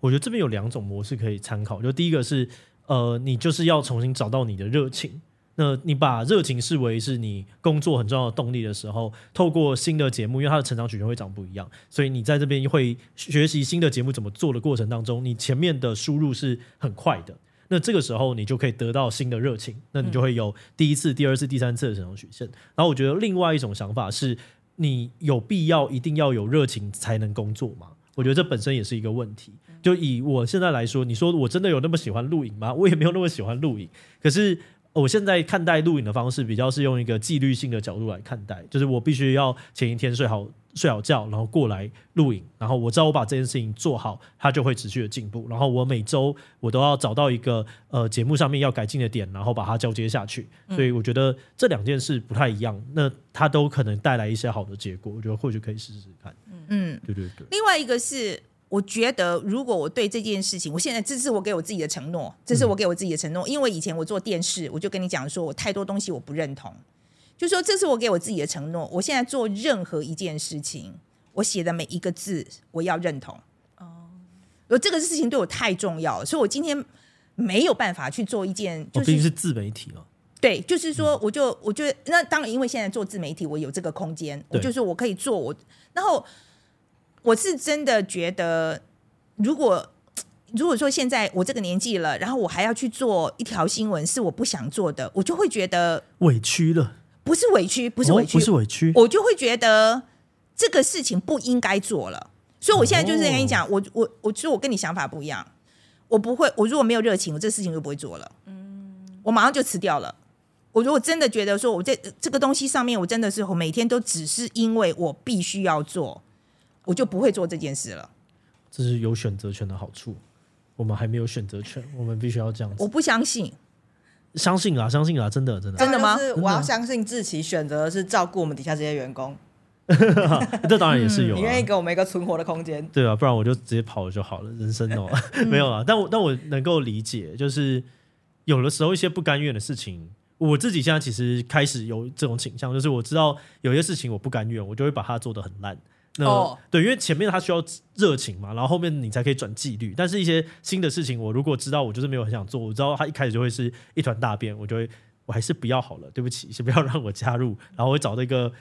我觉得这边有两种模式可以参考，就第一个是，呃，你就是要重新找到你的热情。那你把热情视为是你工作很重要的动力的时候，透过新的节目，因为它的成长曲线会长不一样，所以你在这边会学习新的节目怎么做的过程当中，你前面的输入是很快的。那这个时候你就可以得到新的热情，那你就会有第一次、第二次、第三次的成长曲线。然后我觉得另外一种想法是，你有必要一定要有热情才能工作吗？我觉得这本身也是一个问题。就以我现在来说，你说我真的有那么喜欢录影吗？我也没有那么喜欢录影。可是我现在看待录影的方式，比较是用一个纪律性的角度来看待，就是我必须要前一天睡好睡好觉，然后过来录影，然后我知道我把这件事情做好，它就会持续的进步。然后我每周我都要找到一个呃节目上面要改进的点，然后把它交接下去。所以我觉得这两件事不太一样，那它都可能带来一些好的结果。我觉得或许可以试试看。嗯，对对对。另外一个是。我觉得，如果我对这件事情，我现在这是我给我自己的承诺，这是我给我自己的承诺。因为以前我做电视，我就跟你讲说，我太多东西我不认同，就说这是我给我自己的承诺。我现在做任何一件事情，我写的每一个字，我要认同。哦，我这个事情对我太重要了，所以我今天没有办法去做一件，就是，毕竟是自媒体了。对，就是说，我就我觉得，那当然，因为现在做自媒体，我有这个空间，我就是我可以做我。然后我是真的觉得，如果如果说现在我这个年纪了，然后我还要去做一条新闻，是我不想做的，我就会觉得委屈了。不是委屈，不是委屈，哦、不是委屈，我就会觉得这个事情不应该做了。所以我现在就是跟你讲，哦、我我我其实我跟你想法不一样，我不会，我如果没有热情，我这个事情就不会做了。嗯，我马上就辞掉了。我如果真的觉得说，我在这个东西上面，我真的是我每天都只是因为我必须要做，我就不会做这件事了。这是有选择权的好处，我们还没有选择权，我们必须要这样子。我不相信，相信啊，相信啊，真的，真的，真的吗？我要相信志奇选择的是照顾我们底下这些员工，这当然也是有、啊。你愿意给我们一个存活的空间，对啊，不然我就直接跑了就好了。人生哦，没有啊，但我但我能够理解，就是有的时候一些不甘愿的事情。我自己现在其实开始有这种倾向，就是我知道有些事情我不甘愿，我就会把它做得很烂。那、oh. 对，因为前面他需要热情嘛，然后后面你才可以转纪律。但是一些新的事情，我如果知道我就是没有很想做，我知道他一开始就会是一团大便，我就会我还是不要好了，对不起，先不要让我加入，然后我会找到一个。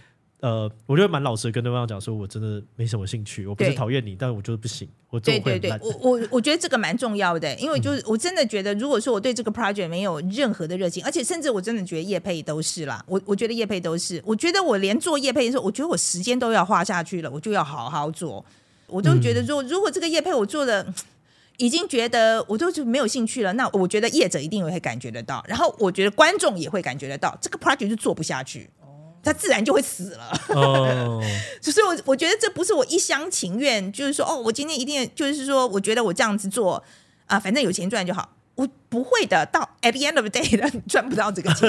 呃，我觉得蛮老实跟对方讲说，我真的没什么兴趣。我不是讨厌你，但我就是不行。我做会烂。对对对，我我我觉得这个蛮重要的，因为就是我真的觉得，如果说我对这个 project 没有任何的热情，而且甚至我真的觉得叶配都是啦。我我觉得叶配都是，我觉得我连做叶配的时候，我觉得我时间都要花下去了，我就要好好做。我都觉得，如果如果这个叶配我做的已经觉得我都就没有兴趣了，那我觉得业者一定会感觉得到，然后我觉得观众也会感觉得到，这个 project 就做不下去。他自然就会死了，哦，所以，我我觉得这不是我一厢情愿，就是说，哦，我今天一定就是说，我觉得我这样子做啊，反正有钱赚就好。我不会的，到 at the end of the day 的 赚不到这个钱。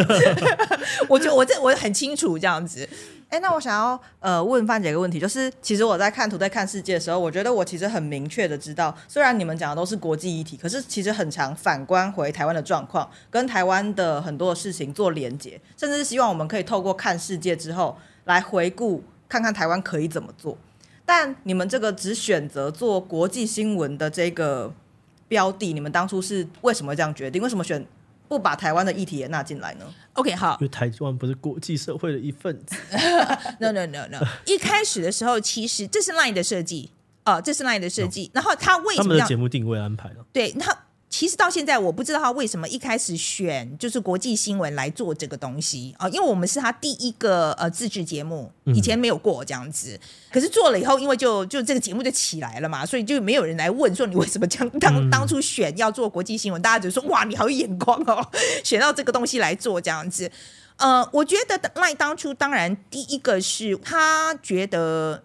我觉得我这我很清楚这样子。哎，那我想要呃问范姐一个问题，就是其实我在看图在看世界的时候，我觉得我其实很明确的知道，虽然你们讲的都是国际议题，可是其实很常反观回台湾的状况，跟台湾的很多的事情做连结，甚至是希望我们可以透过看世界之后来回顾，看看台湾可以怎么做。但你们这个只选择做国际新闻的这个。标的，你们当初是为什么这样决定？为什么选不把台湾的议题也纳进来呢？OK，好，因为台湾不是国际社会的一份子。no no no no，一开始的时候，其实这是 Line 的设计哦，这是 Line 的设计。No. 然后他为什么他们的节目定位安排了？对，他。其实到现在我不知道他为什么一开始选就是国际新闻来做这个东西啊，因为我们是他第一个呃自制节目，以前没有过这样子。可是做了以后，因为就就这个节目就起来了嘛，所以就没有人来问说你为什么这样当当初选要做国际新闻，大家就说哇你好有眼光哦，选到这个东西来做这样子。呃，我觉得赖当初当然第一个是他觉得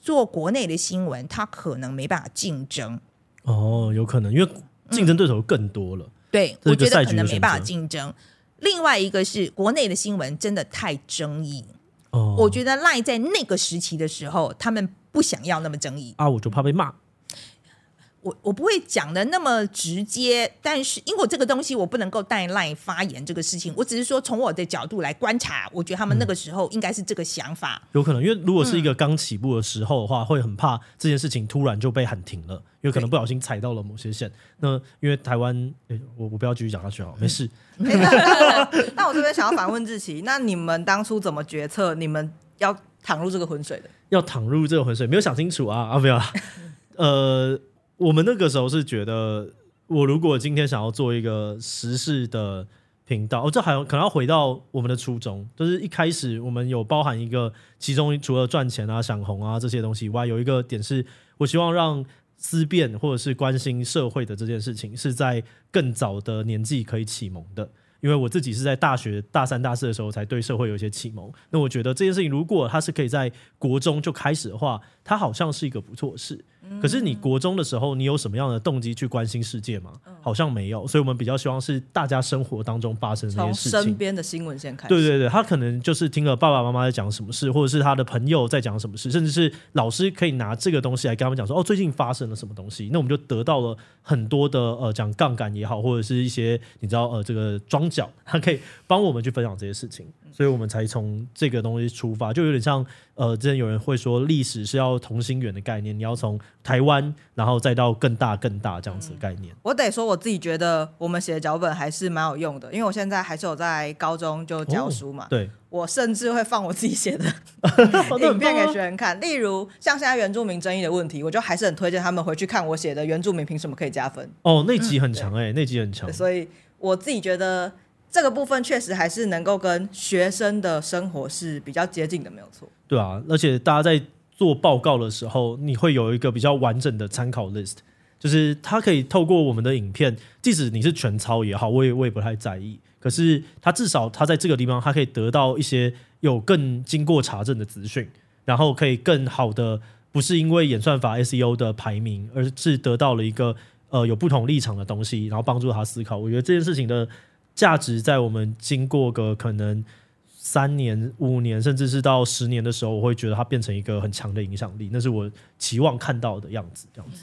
做国内的新闻他可能没办法竞争哦，有可能因为。竞争对手更多了，嗯、对，我觉得可能没办法竞争。另外一个是国内的新闻真的太争议，哦，我觉得赖在那个时期的时候，他们不想要那么争议。啊，我就怕被骂。我我不会讲的那么直接，但是因为我这个东西我不能够带 Line 发言这个事情，我只是说从我的角度来观察，我觉得他们那个时候应该是这个想法。嗯、有可能，因为如果是一个刚起步的时候的话，嗯、会很怕这件事情突然就被喊停了，因为可能不小心踩到了某些线。那因为台湾，哎，我我不要继续讲下去好，没事。那我这边想要反问志祺，那你们当初怎么决策？你们要躺入这个浑水的？要躺入这个浑水，没有想清楚啊啊！没有，呃。我们那个时候是觉得，我如果今天想要做一个时事的频道，哦，这还有可能要回到我们的初衷，就是一开始我们有包含一个，其中除了赚钱啊、想红啊这些东西以外，有一个点是我希望让思辨或者是关心社会的这件事情是在更早的年纪可以启蒙的。因为我自己是在大学大三、大四的时候才对社会有一些启蒙，那我觉得这件事情如果它是可以在国中就开始的话，它好像是一个不错的事。可是你国中的时候，你有什么样的动机去关心世界吗？好像没有，所以我们比较希望是大家生活当中发生的那些事情，从身边的新闻先开始。对对对，他可能就是听了爸爸妈妈在讲什么事，或者是他的朋友在讲什么事，甚至是老师可以拿这个东西来跟他们讲说，哦，最近发生了什么东西，那我们就得到了很多的呃讲杠杆也好，或者是一些你知道呃这个庄角，他可以帮我们去分享这些事情，所以我们才从这个东西出发，就有点像呃，之前有人会说历史是要同心圆的概念，你要从台湾，然后再到更大更大这样子的概念。我得说，我自己觉得我们写的脚本还是蛮有用的，因为我现在还是有在高中就教书嘛。哦、对，我甚至会放我自己写的 影片给学生看，例如像现在原住民争议的问题，我就还是很推荐他们回去看我写的原住民凭什么可以加分。哦，那集很强哎、欸，那集很强。所以我自己觉得这个部分确实还是能够跟学生的生活是比较接近的，没有错。对啊，而且大家在做报告的时候，你会有一个比较完整的参考 list，就是他可以透过我们的影片，即使你是全抄也好，我也我也不太在意。可是他至少他在这个地方，他可以得到一些有更经过查证的资讯，然后可以更好的，不是因为演算法 SEO 的排名，而是得到了一个。呃，有不同立场的东西，然后帮助他思考。我觉得这件事情的价值，在我们经过个可能三年、五年，甚至是到十年的时候，我会觉得它变成一个很强的影响力。那是我期望看到的样子，这样子。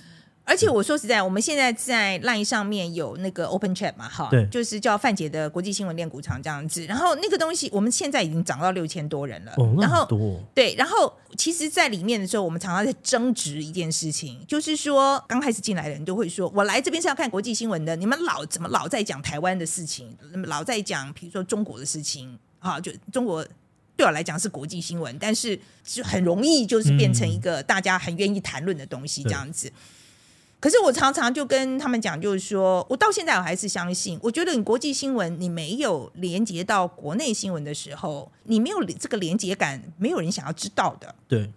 而且我说实在，我们现在在 LINE 上面有那个 Open Chat 嘛，哈，对，就是叫范姐的国际新闻练鼓场这样子。然后那个东西，我们现在已经涨到六千多人了。哦，然后多。对，然后其实，在里面的时候，我们常常在争执一件事情，就是说，刚开始进来的人都会说，我来这边是要看国际新闻的，你们老怎么老在讲台湾的事情，老在讲，比如说中国的事情，哈，就中国对我来讲是国际新闻，但是就很容易就是变成一个大家很愿意谈论的东西，这样子。嗯可是我常常就跟他们讲，就是说我到现在我还是相信，我觉得你国际新闻你没有连接到国内新闻的时候，你没有这个连接感，没有人想要知道的。对，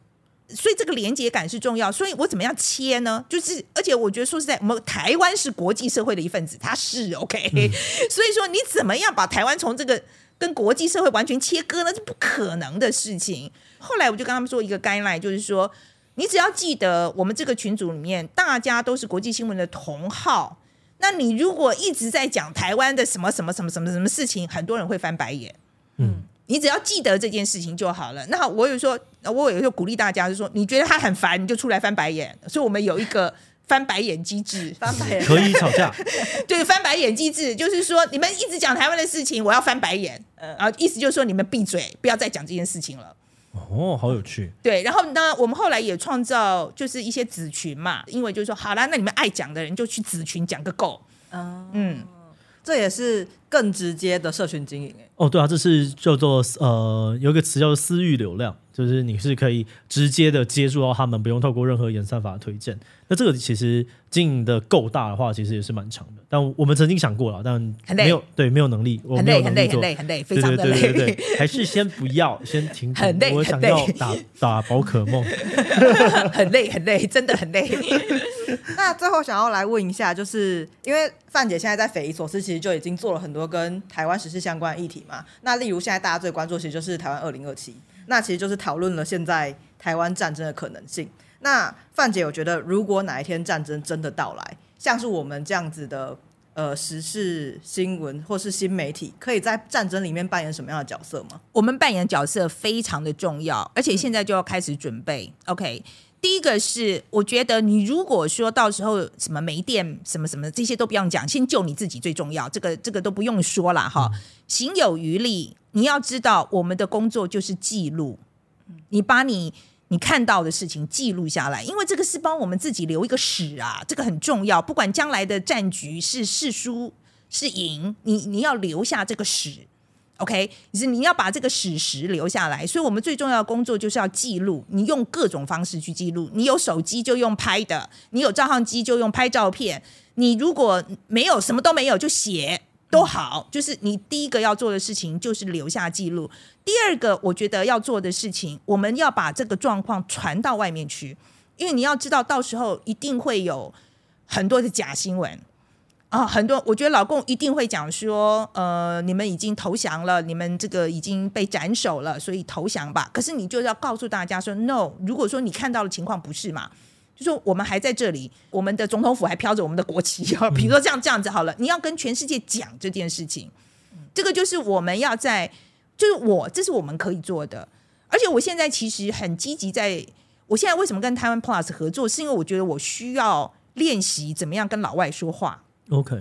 所以这个连接感是重要。所以我怎么样切呢？就是而且我觉得说实在，我们台湾是国际社会的一份子，它是 OK。嗯。所以说你怎么样把台湾从这个跟国际社会完全切割呢？是不可能的事情。后来我就跟他们说一个 guideline，就是说。你只要记得，我们这个群组里面大家都是国际新闻的同号。那你如果一直在讲台湾的什么什么什么什么什么事情，很多人会翻白眼。嗯，你只要记得这件事情就好了。那我有说，我有时候鼓励大家，就是说，你觉得他很烦，你就出来翻白眼。所以我们有一个翻白眼机制，翻白眼可以吵架。对，翻白眼机制就是说，你们一直讲台湾的事情，我要翻白眼。呃，然后意思就是说，你们闭嘴，不要再讲这件事情了。哦，好有趣。对，然后呢，我们后来也创造就是一些子群嘛，因为就是说，好啦，那你们爱讲的人就去子群讲个够。嗯嗯，这也是更直接的社群经营。哦，对啊，这是叫做呃，有一个词叫做私域流量。就是你是可以直接的接触到他们，不用透过任何演算法推荐。那这个其实经营的够大的话，其实也是蛮长的。但我们曾经想过了，但没有对没有能力，我很累很累很累很累，非常的累。对对对对，还是先不要，先停止。很累，我想要打打宝可梦，很累很累，真的很累。那最后想要来问一下，就是因为范姐现在在匪夷所思，其实就已经做了很多跟台湾时事相关的议题嘛。那例如现在大家最关注，其实就是台湾二零二七。那其实就是讨论了现在台湾战争的可能性。那范姐，我觉得如果哪一天战争真的到来，像是我们这样子的呃时事新闻或是新媒体，可以在战争里面扮演什么样的角色吗？我们扮演角色非常的重要，而且现在就要开始准备。OK，第一个是我觉得你如果说到时候什么没电什么什么这些都不用讲，先救你自己最重要。这个这个都不用说了哈，行有余力。你要知道，我们的工作就是记录。你把你你看到的事情记录下来，因为这个是帮我们自己留一个史啊，这个很重要。不管将来的战局是是输是赢，你你要留下这个史，OK？是你要把这个史实留下来。所以我们最重要的工作就是要记录。你用各种方式去记录，你有手机就用拍的，你有照相机就用拍照片。你如果没有什么都没有，就写。都好，就是你第一个要做的事情就是留下记录。第二个，我觉得要做的事情，我们要把这个状况传到外面去，因为你要知道，到时候一定会有很多的假新闻啊，很多。我觉得老共一定会讲说，呃，你们已经投降了，你们这个已经被斩首了，所以投降吧。可是你就要告诉大家说，no，如果说你看到的情况不是嘛？就说我们还在这里，我们的总统府还飘着我们的国旗。比如说这样这样子好了，你要跟全世界讲这件事情，这个就是我们要在，就是我这是我们可以做的。而且我现在其实很积极，在我现在为什么跟台湾 Plus 合作，是因为我觉得我需要练习怎么样跟老外说话。OK。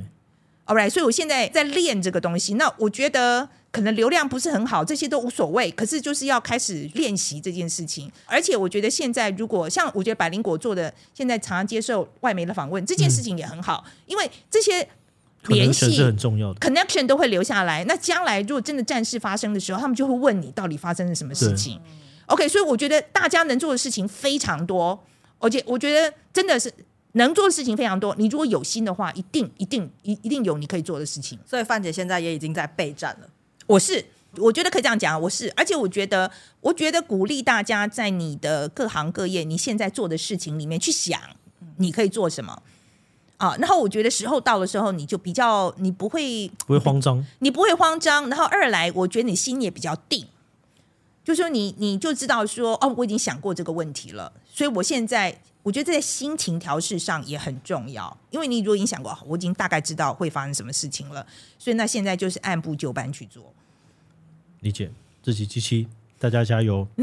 ，All right，所以我现在在练这个东西。那我觉得可能流量不是很好，这些都无所谓。可是就是要开始练习这件事情。而且我觉得现在如果像我觉得百灵果做的，现在常常接受外媒的访问，这件事情也很好，嗯、因为这些联系是很重要的，connection 都会留下来。那将来如果真的战事发生的时候，他们就会问你到底发生了什么事情。OK，所以我觉得大家能做的事情非常多，而且我觉得真的是。能做的事情非常多，你如果有心的话，一定一定一一定有你可以做的事情。所以范姐现在也已经在备战了。我是，我觉得可以这样讲，我是，而且我觉得，我觉得鼓励大家在你的各行各业，你现在做的事情里面去想，你可以做什么啊？然后我觉得时候到的时候，你就比较，你不会不会慌张，你不会慌张。然后二来，我觉得你心也比较定，就说你你就知道说，哦，我已经想过这个问题了，所以我现在。我觉得在心情调试上也很重要，因为你如果已经想过，我已经大概知道会发生什么事情了，所以那现在就是按部就班去做。理解，自己七七，大家加油！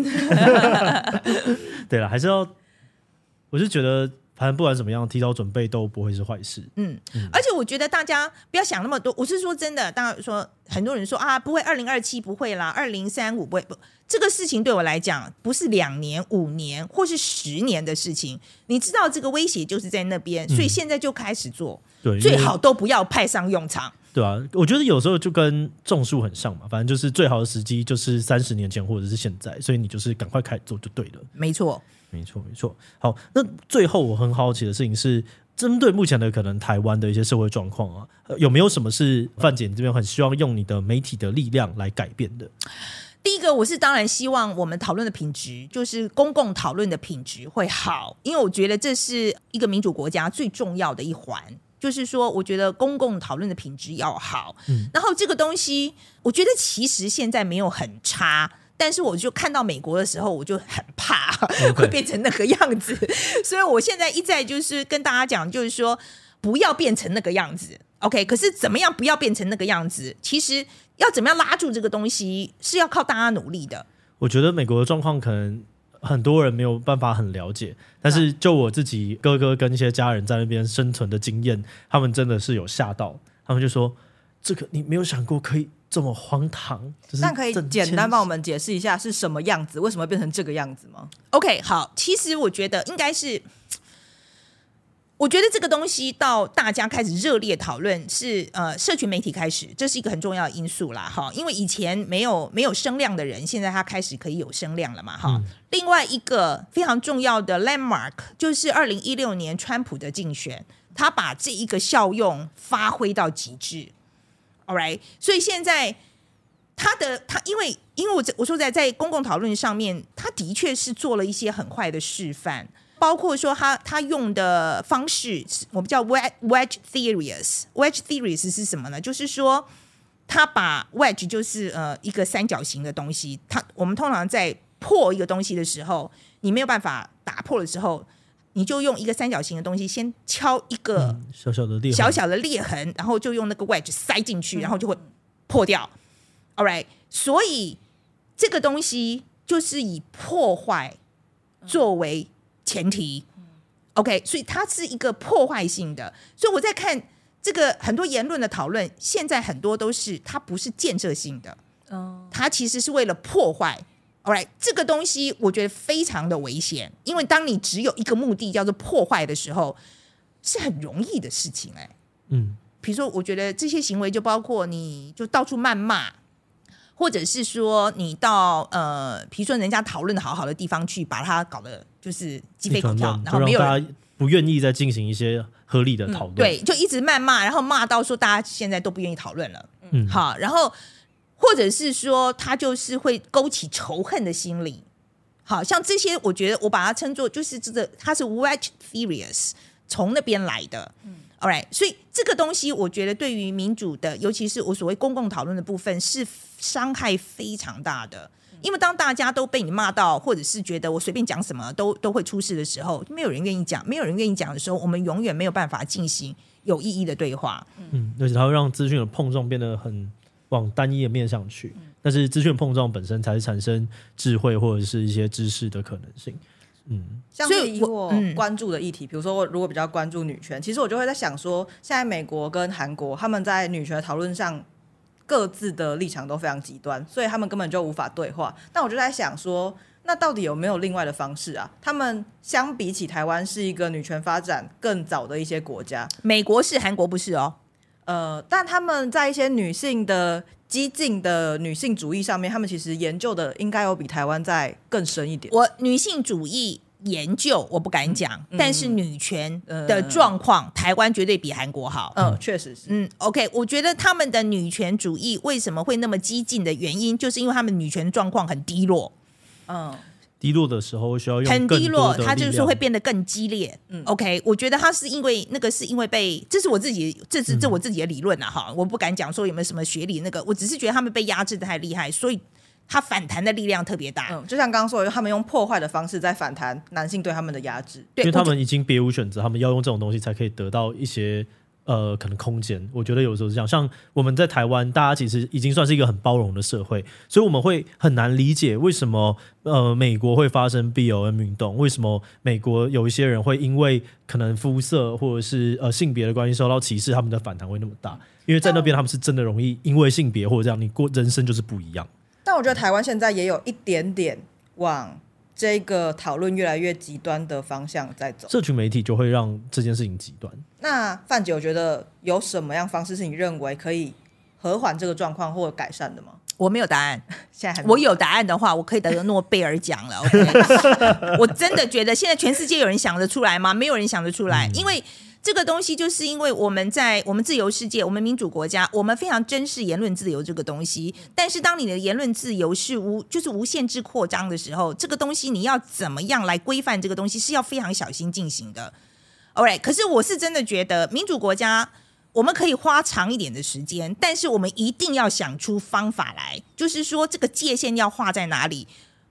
对了，还是要，我是觉得。反正不管怎么样，提早准备都不会是坏事。嗯，嗯，而且我觉得大家不要想那么多。我是说真的，当然说很多人说啊，不会，二零二七不会啦，二零三五不会。不，这个事情对我来讲，不是两年、五年或是十年的事情。你知道这个威胁就是在那边，所以现在就开始做。嗯、对，最好都不要派上用场。对啊，我觉得有时候就跟种树很像嘛，反正就是最好的时机就是三十年前或者是现在，所以你就是赶快开始做就对了。没错。没错，没错。好，那最后我很好奇的事情是，针对目前的可能台湾的一些社会状况啊，有没有什么是范姐这边很希望用你的媒体的力量来改变的？第一个，我是当然希望我们讨论的品质，就是公共讨论的品质会好，因为我觉得这是一个民主国家最重要的一环，就是说，我觉得公共讨论的品质要好。嗯，然后这个东西，我觉得其实现在没有很差。但是我就看到美国的时候，我就很怕会变成那个样子. 所以我现在一再就是跟大家讲，就是说不要变成那个样子，OK？可是怎么样不要变成那个样子？其实要怎么样拉住这个东西，是要靠大家努力的。我觉得美国的状况可能很多人没有办法很了解，但是就我自己哥哥跟一些家人在那边生存的经验，他们真的是有吓到，他们就说：“这个你没有想过可以。”这么荒唐，那可以简单帮我们解释一下是什么样子？为什么会变成这个样子吗？OK，好，其实我觉得应该是，我觉得这个东西到大家开始热烈讨论是呃，社群媒体开始，这是一个很重要的因素啦，哈，因为以前没有没有声量的人，现在他开始可以有声量了嘛，哈、嗯。另外一个非常重要的 landmark 就是二零一六年川普的竞选，他把这一个效用发挥到极致。All right，所以现在他的他，因为因为我我说在在公共讨论上面，他的确是做了一些很坏的示范，包括说他他用的方式，我们叫 wedge wedge theories。wedge theories 是什么呢？就是说他把 wedge 就是呃一个三角形的东西，他我们通常在破一个东西的时候，你没有办法打破的时候。你就用一个三角形的东西先敲一个小小的裂小小的裂痕，然后就用那个 wedge 塞进去，然后就会破掉。All right，所以这个东西就是以破坏作为前提。OK，所以它是一个破坏性的。所以我在看这个很多言论的讨论，现在很多都是它不是建设性的，它其实是为了破坏。Right, 这个东西我觉得非常的危险，因为当你只有一个目的叫做破坏的时候，是很容易的事情哎。嗯，比如说，我觉得这些行为就包括你就到处谩骂，或者是说你到呃，比如说人家讨论的好好的地方去，把它搞得就是鸡飞狗跳，然后没有人不愿意再进行一些合理的讨论，嗯，对，就一直谩骂，然后骂到说大家现在都不愿意讨论了。嗯，好，然后。或者是说，他就是会勾起仇恨的心理，好像这些，我觉得我把它称作就是这个，它是 wedge theories 从那边来的。嗯，All right，所以这个东西，我觉得对于民主的，尤其是我所谓公共讨论的部分，是伤害非常大的。因为当大家都被你骂到，或者是觉得我随便讲什么都都会出事的时候，没有人愿意讲，没有人愿意讲的时候，我们永远没有办法进行有意义的对话。嗯，而且它会让资讯的碰撞变得很。往单一的面上去，但是资讯碰撞本身才是产生智慧或者是一些知识的可能性。嗯，像是以我关注的议题，比如说我如果比较关注女权，其实我就会在想说，现在美国跟韩国他们在女权的讨论上各自的立场都非常极端，所以他们根本就无法对话。但我就在想说，那到底有没有另外的方式啊？他们相比起台湾是一个女权发展更早的一些国家，美国是，韩国不是哦。呃，但他们在一些女性的激进的女性主义上面，他们其实研究的应该有比台湾再更深一点。我女性主义研究我不敢讲，嗯、但是女权的状况，嗯、台湾绝对比韩国好。嗯，确实是。嗯，OK，我觉得他们的女权主义为什么会那么激进的原因，就是因为他们女权状况很低落。嗯。低落的时候需要用很低落，它就是会变得更激烈。嗯，OK，我觉得它是因为那个是因为被，这是我自己，这是这我自己的理论啊。哈、嗯，我不敢讲说有没有什么学理那个，我只是觉得他们被压制的太厉害，所以他反弹的力量特别大。嗯，就像刚刚说的，他们用破坏的方式在反弹男性对他们的压制，因为他们已经别无选择，他们要用这种东西才可以得到一些。呃，可能空间，我觉得有时候是这样。像我们在台湾，大家其实已经算是一个很包容的社会，所以我们会很难理解为什么呃美国会发生 BLM 运动，为什么美国有一些人会因为可能肤色或者是呃性别的关系受到歧视，他们的反弹会那么大，因为在那边他们是真的容易因为性别或者这样，你过人生就是不一样。但我觉得台湾现在也有一点点往。这个讨论越来越极端的方向在走，社群媒体就会让这件事情极端。那范姐，我觉得有什么样方式是你认为可以和缓这个状况或改善的吗？我没有答案，现在还我有答案的话，我可以得个诺贝尔奖了。OK，我真的觉得现在全世界有人想得出来吗？没有人想得出来，嗯、因为。这个东西就是因为我们在我们自由世界，我们民主国家，我们非常珍视言论自由这个东西。但是当你的言论自由是无就是无限制扩张的时候，这个东西你要怎么样来规范这个东西是要非常小心进行的。OK，可是我是真的觉得民主国家我们可以花长一点的时间，但是我们一定要想出方法来，就是说这个界限要画在哪里。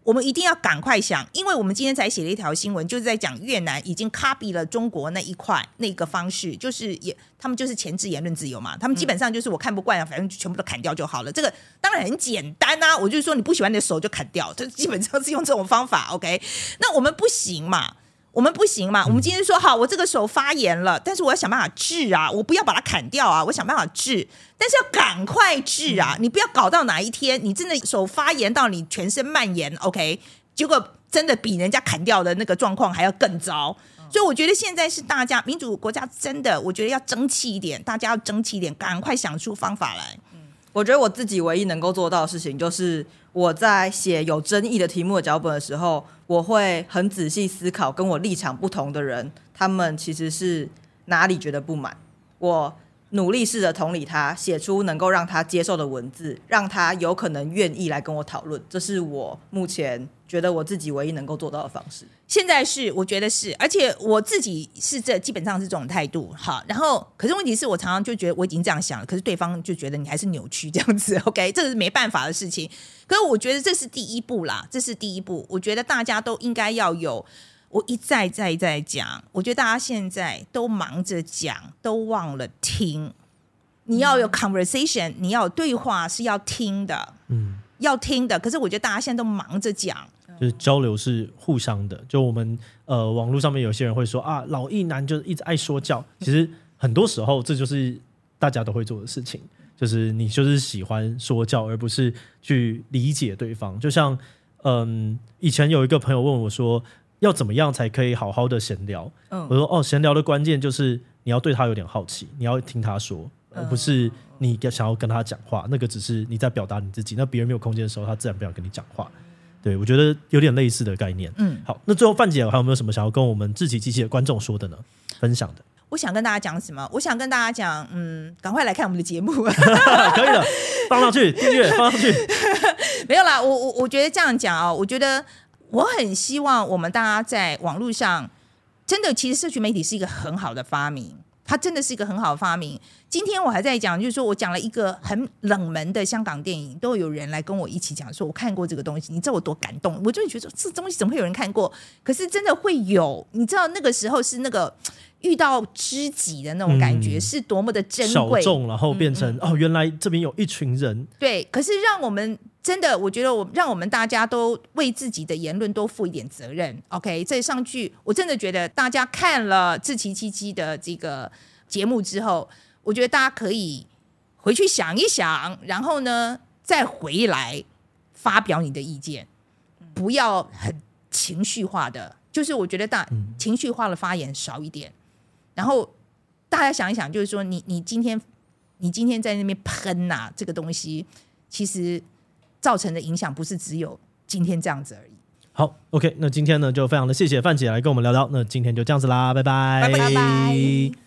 我们一定要赶快想，因为我们今天才写了一条新闻，就是在讲越南已经 copy 了中国那一块那个方式，就是也他们就是前置言论自由嘛，他们基本上就是我看不惯啊，反正全部都砍掉就好了。这个当然很简单啊，我就是说你不喜欢你的手就砍掉，这基本上是用这种方法。OK，那我们不行嘛。我们不行嘛？我们今天说好，我这个手发炎了，但是我要想办法治啊！我不要把它砍掉啊！我想办法治，但是要赶快治啊！你不要搞到哪一天你真的手发炎到你全身蔓延，OK？结果真的比人家砍掉的那个状况还要更糟。所以我觉得现在是大家民主国家真的，我觉得要争气一点，大家要争气一点，赶快想出方法来。我觉得我自己唯一能够做到的事情就是。我在写有争议的题目的脚本的时候，我会很仔细思考跟我立场不同的人，他们其实是哪里觉得不满。我努力试着同理他，写出能够让他接受的文字，让他有可能愿意来跟我讨论。这是我目前。觉得我自己唯一能够做到的方式，现在是我觉得是，而且我自己是这基本上是这种态度。好，然后可是问题是我常常就觉得我已经这样想了，可是对方就觉得你还是扭曲这样子。OK，这个是没办法的事情。可是我觉得这是第一步啦，这是第一步。我觉得大家都应该要有，我一再再再讲，我觉得大家现在都忙着讲，都忘了听。你要有 conversation，你要有对话是要听的，嗯，要听的。可是我觉得大家现在都忙着讲。就是交流是互相的，就我们呃网络上面有些人会说啊，老一男就一直爱说教，其实很多时候这就是大家都会做的事情，就是你就是喜欢说教，而不是去理解对方。就像嗯，以前有一个朋友问我说，要怎么样才可以好好的闲聊？我说哦，闲聊的关键就是你要对他有点好奇，你要听他说，而不是你想要跟他讲话，那个只是你在表达你自己，那别人没有空间的时候，他自然不想跟你讲话。对，我觉得有点类似的概念。嗯，好，那最后范姐还有没有什么想要跟我们自己机器的观众说的呢？分享的。我想跟大家讲什么？我想跟大家讲，嗯，赶快来看我们的节目。可以了，放上去订阅，放上去。没有啦，我我我觉得这样讲啊，我觉得我很希望我们大家在网络上，真的，其实社群媒体是一个很好的发明。它真的是一个很好的发明。今天我还在讲，就是说我讲了一个很冷门的香港电影，都有人来跟我一起讲，说我看过这个东西。你知道我多感动？我就觉得这东西怎么会有人看过？可是真的会有，你知道那个时候是那个遇到知己的那种感觉，是多么的珍贵。小众，然后变成、嗯嗯、哦，原来这边有一群人。对，可是让我们真的，我觉得我让我们大家都为自己的言论多负一点责任。OK，这上去，我真的觉得大家看了志祺七七的这个节目之后，我觉得大家可以回去想一想，然后呢，再回来发表你的意见，不要很情绪化的。就是我觉得大情绪化的发言少一点，然后大家想一想，就是说你你今天你今天在那边喷呐、这个东西其实。造成的影响不是只有今天这样子而已。好，OK，那今天呢就非常的谢谢范姐来跟我们聊聊，那今天就这样子啦，拜拜，拜拜。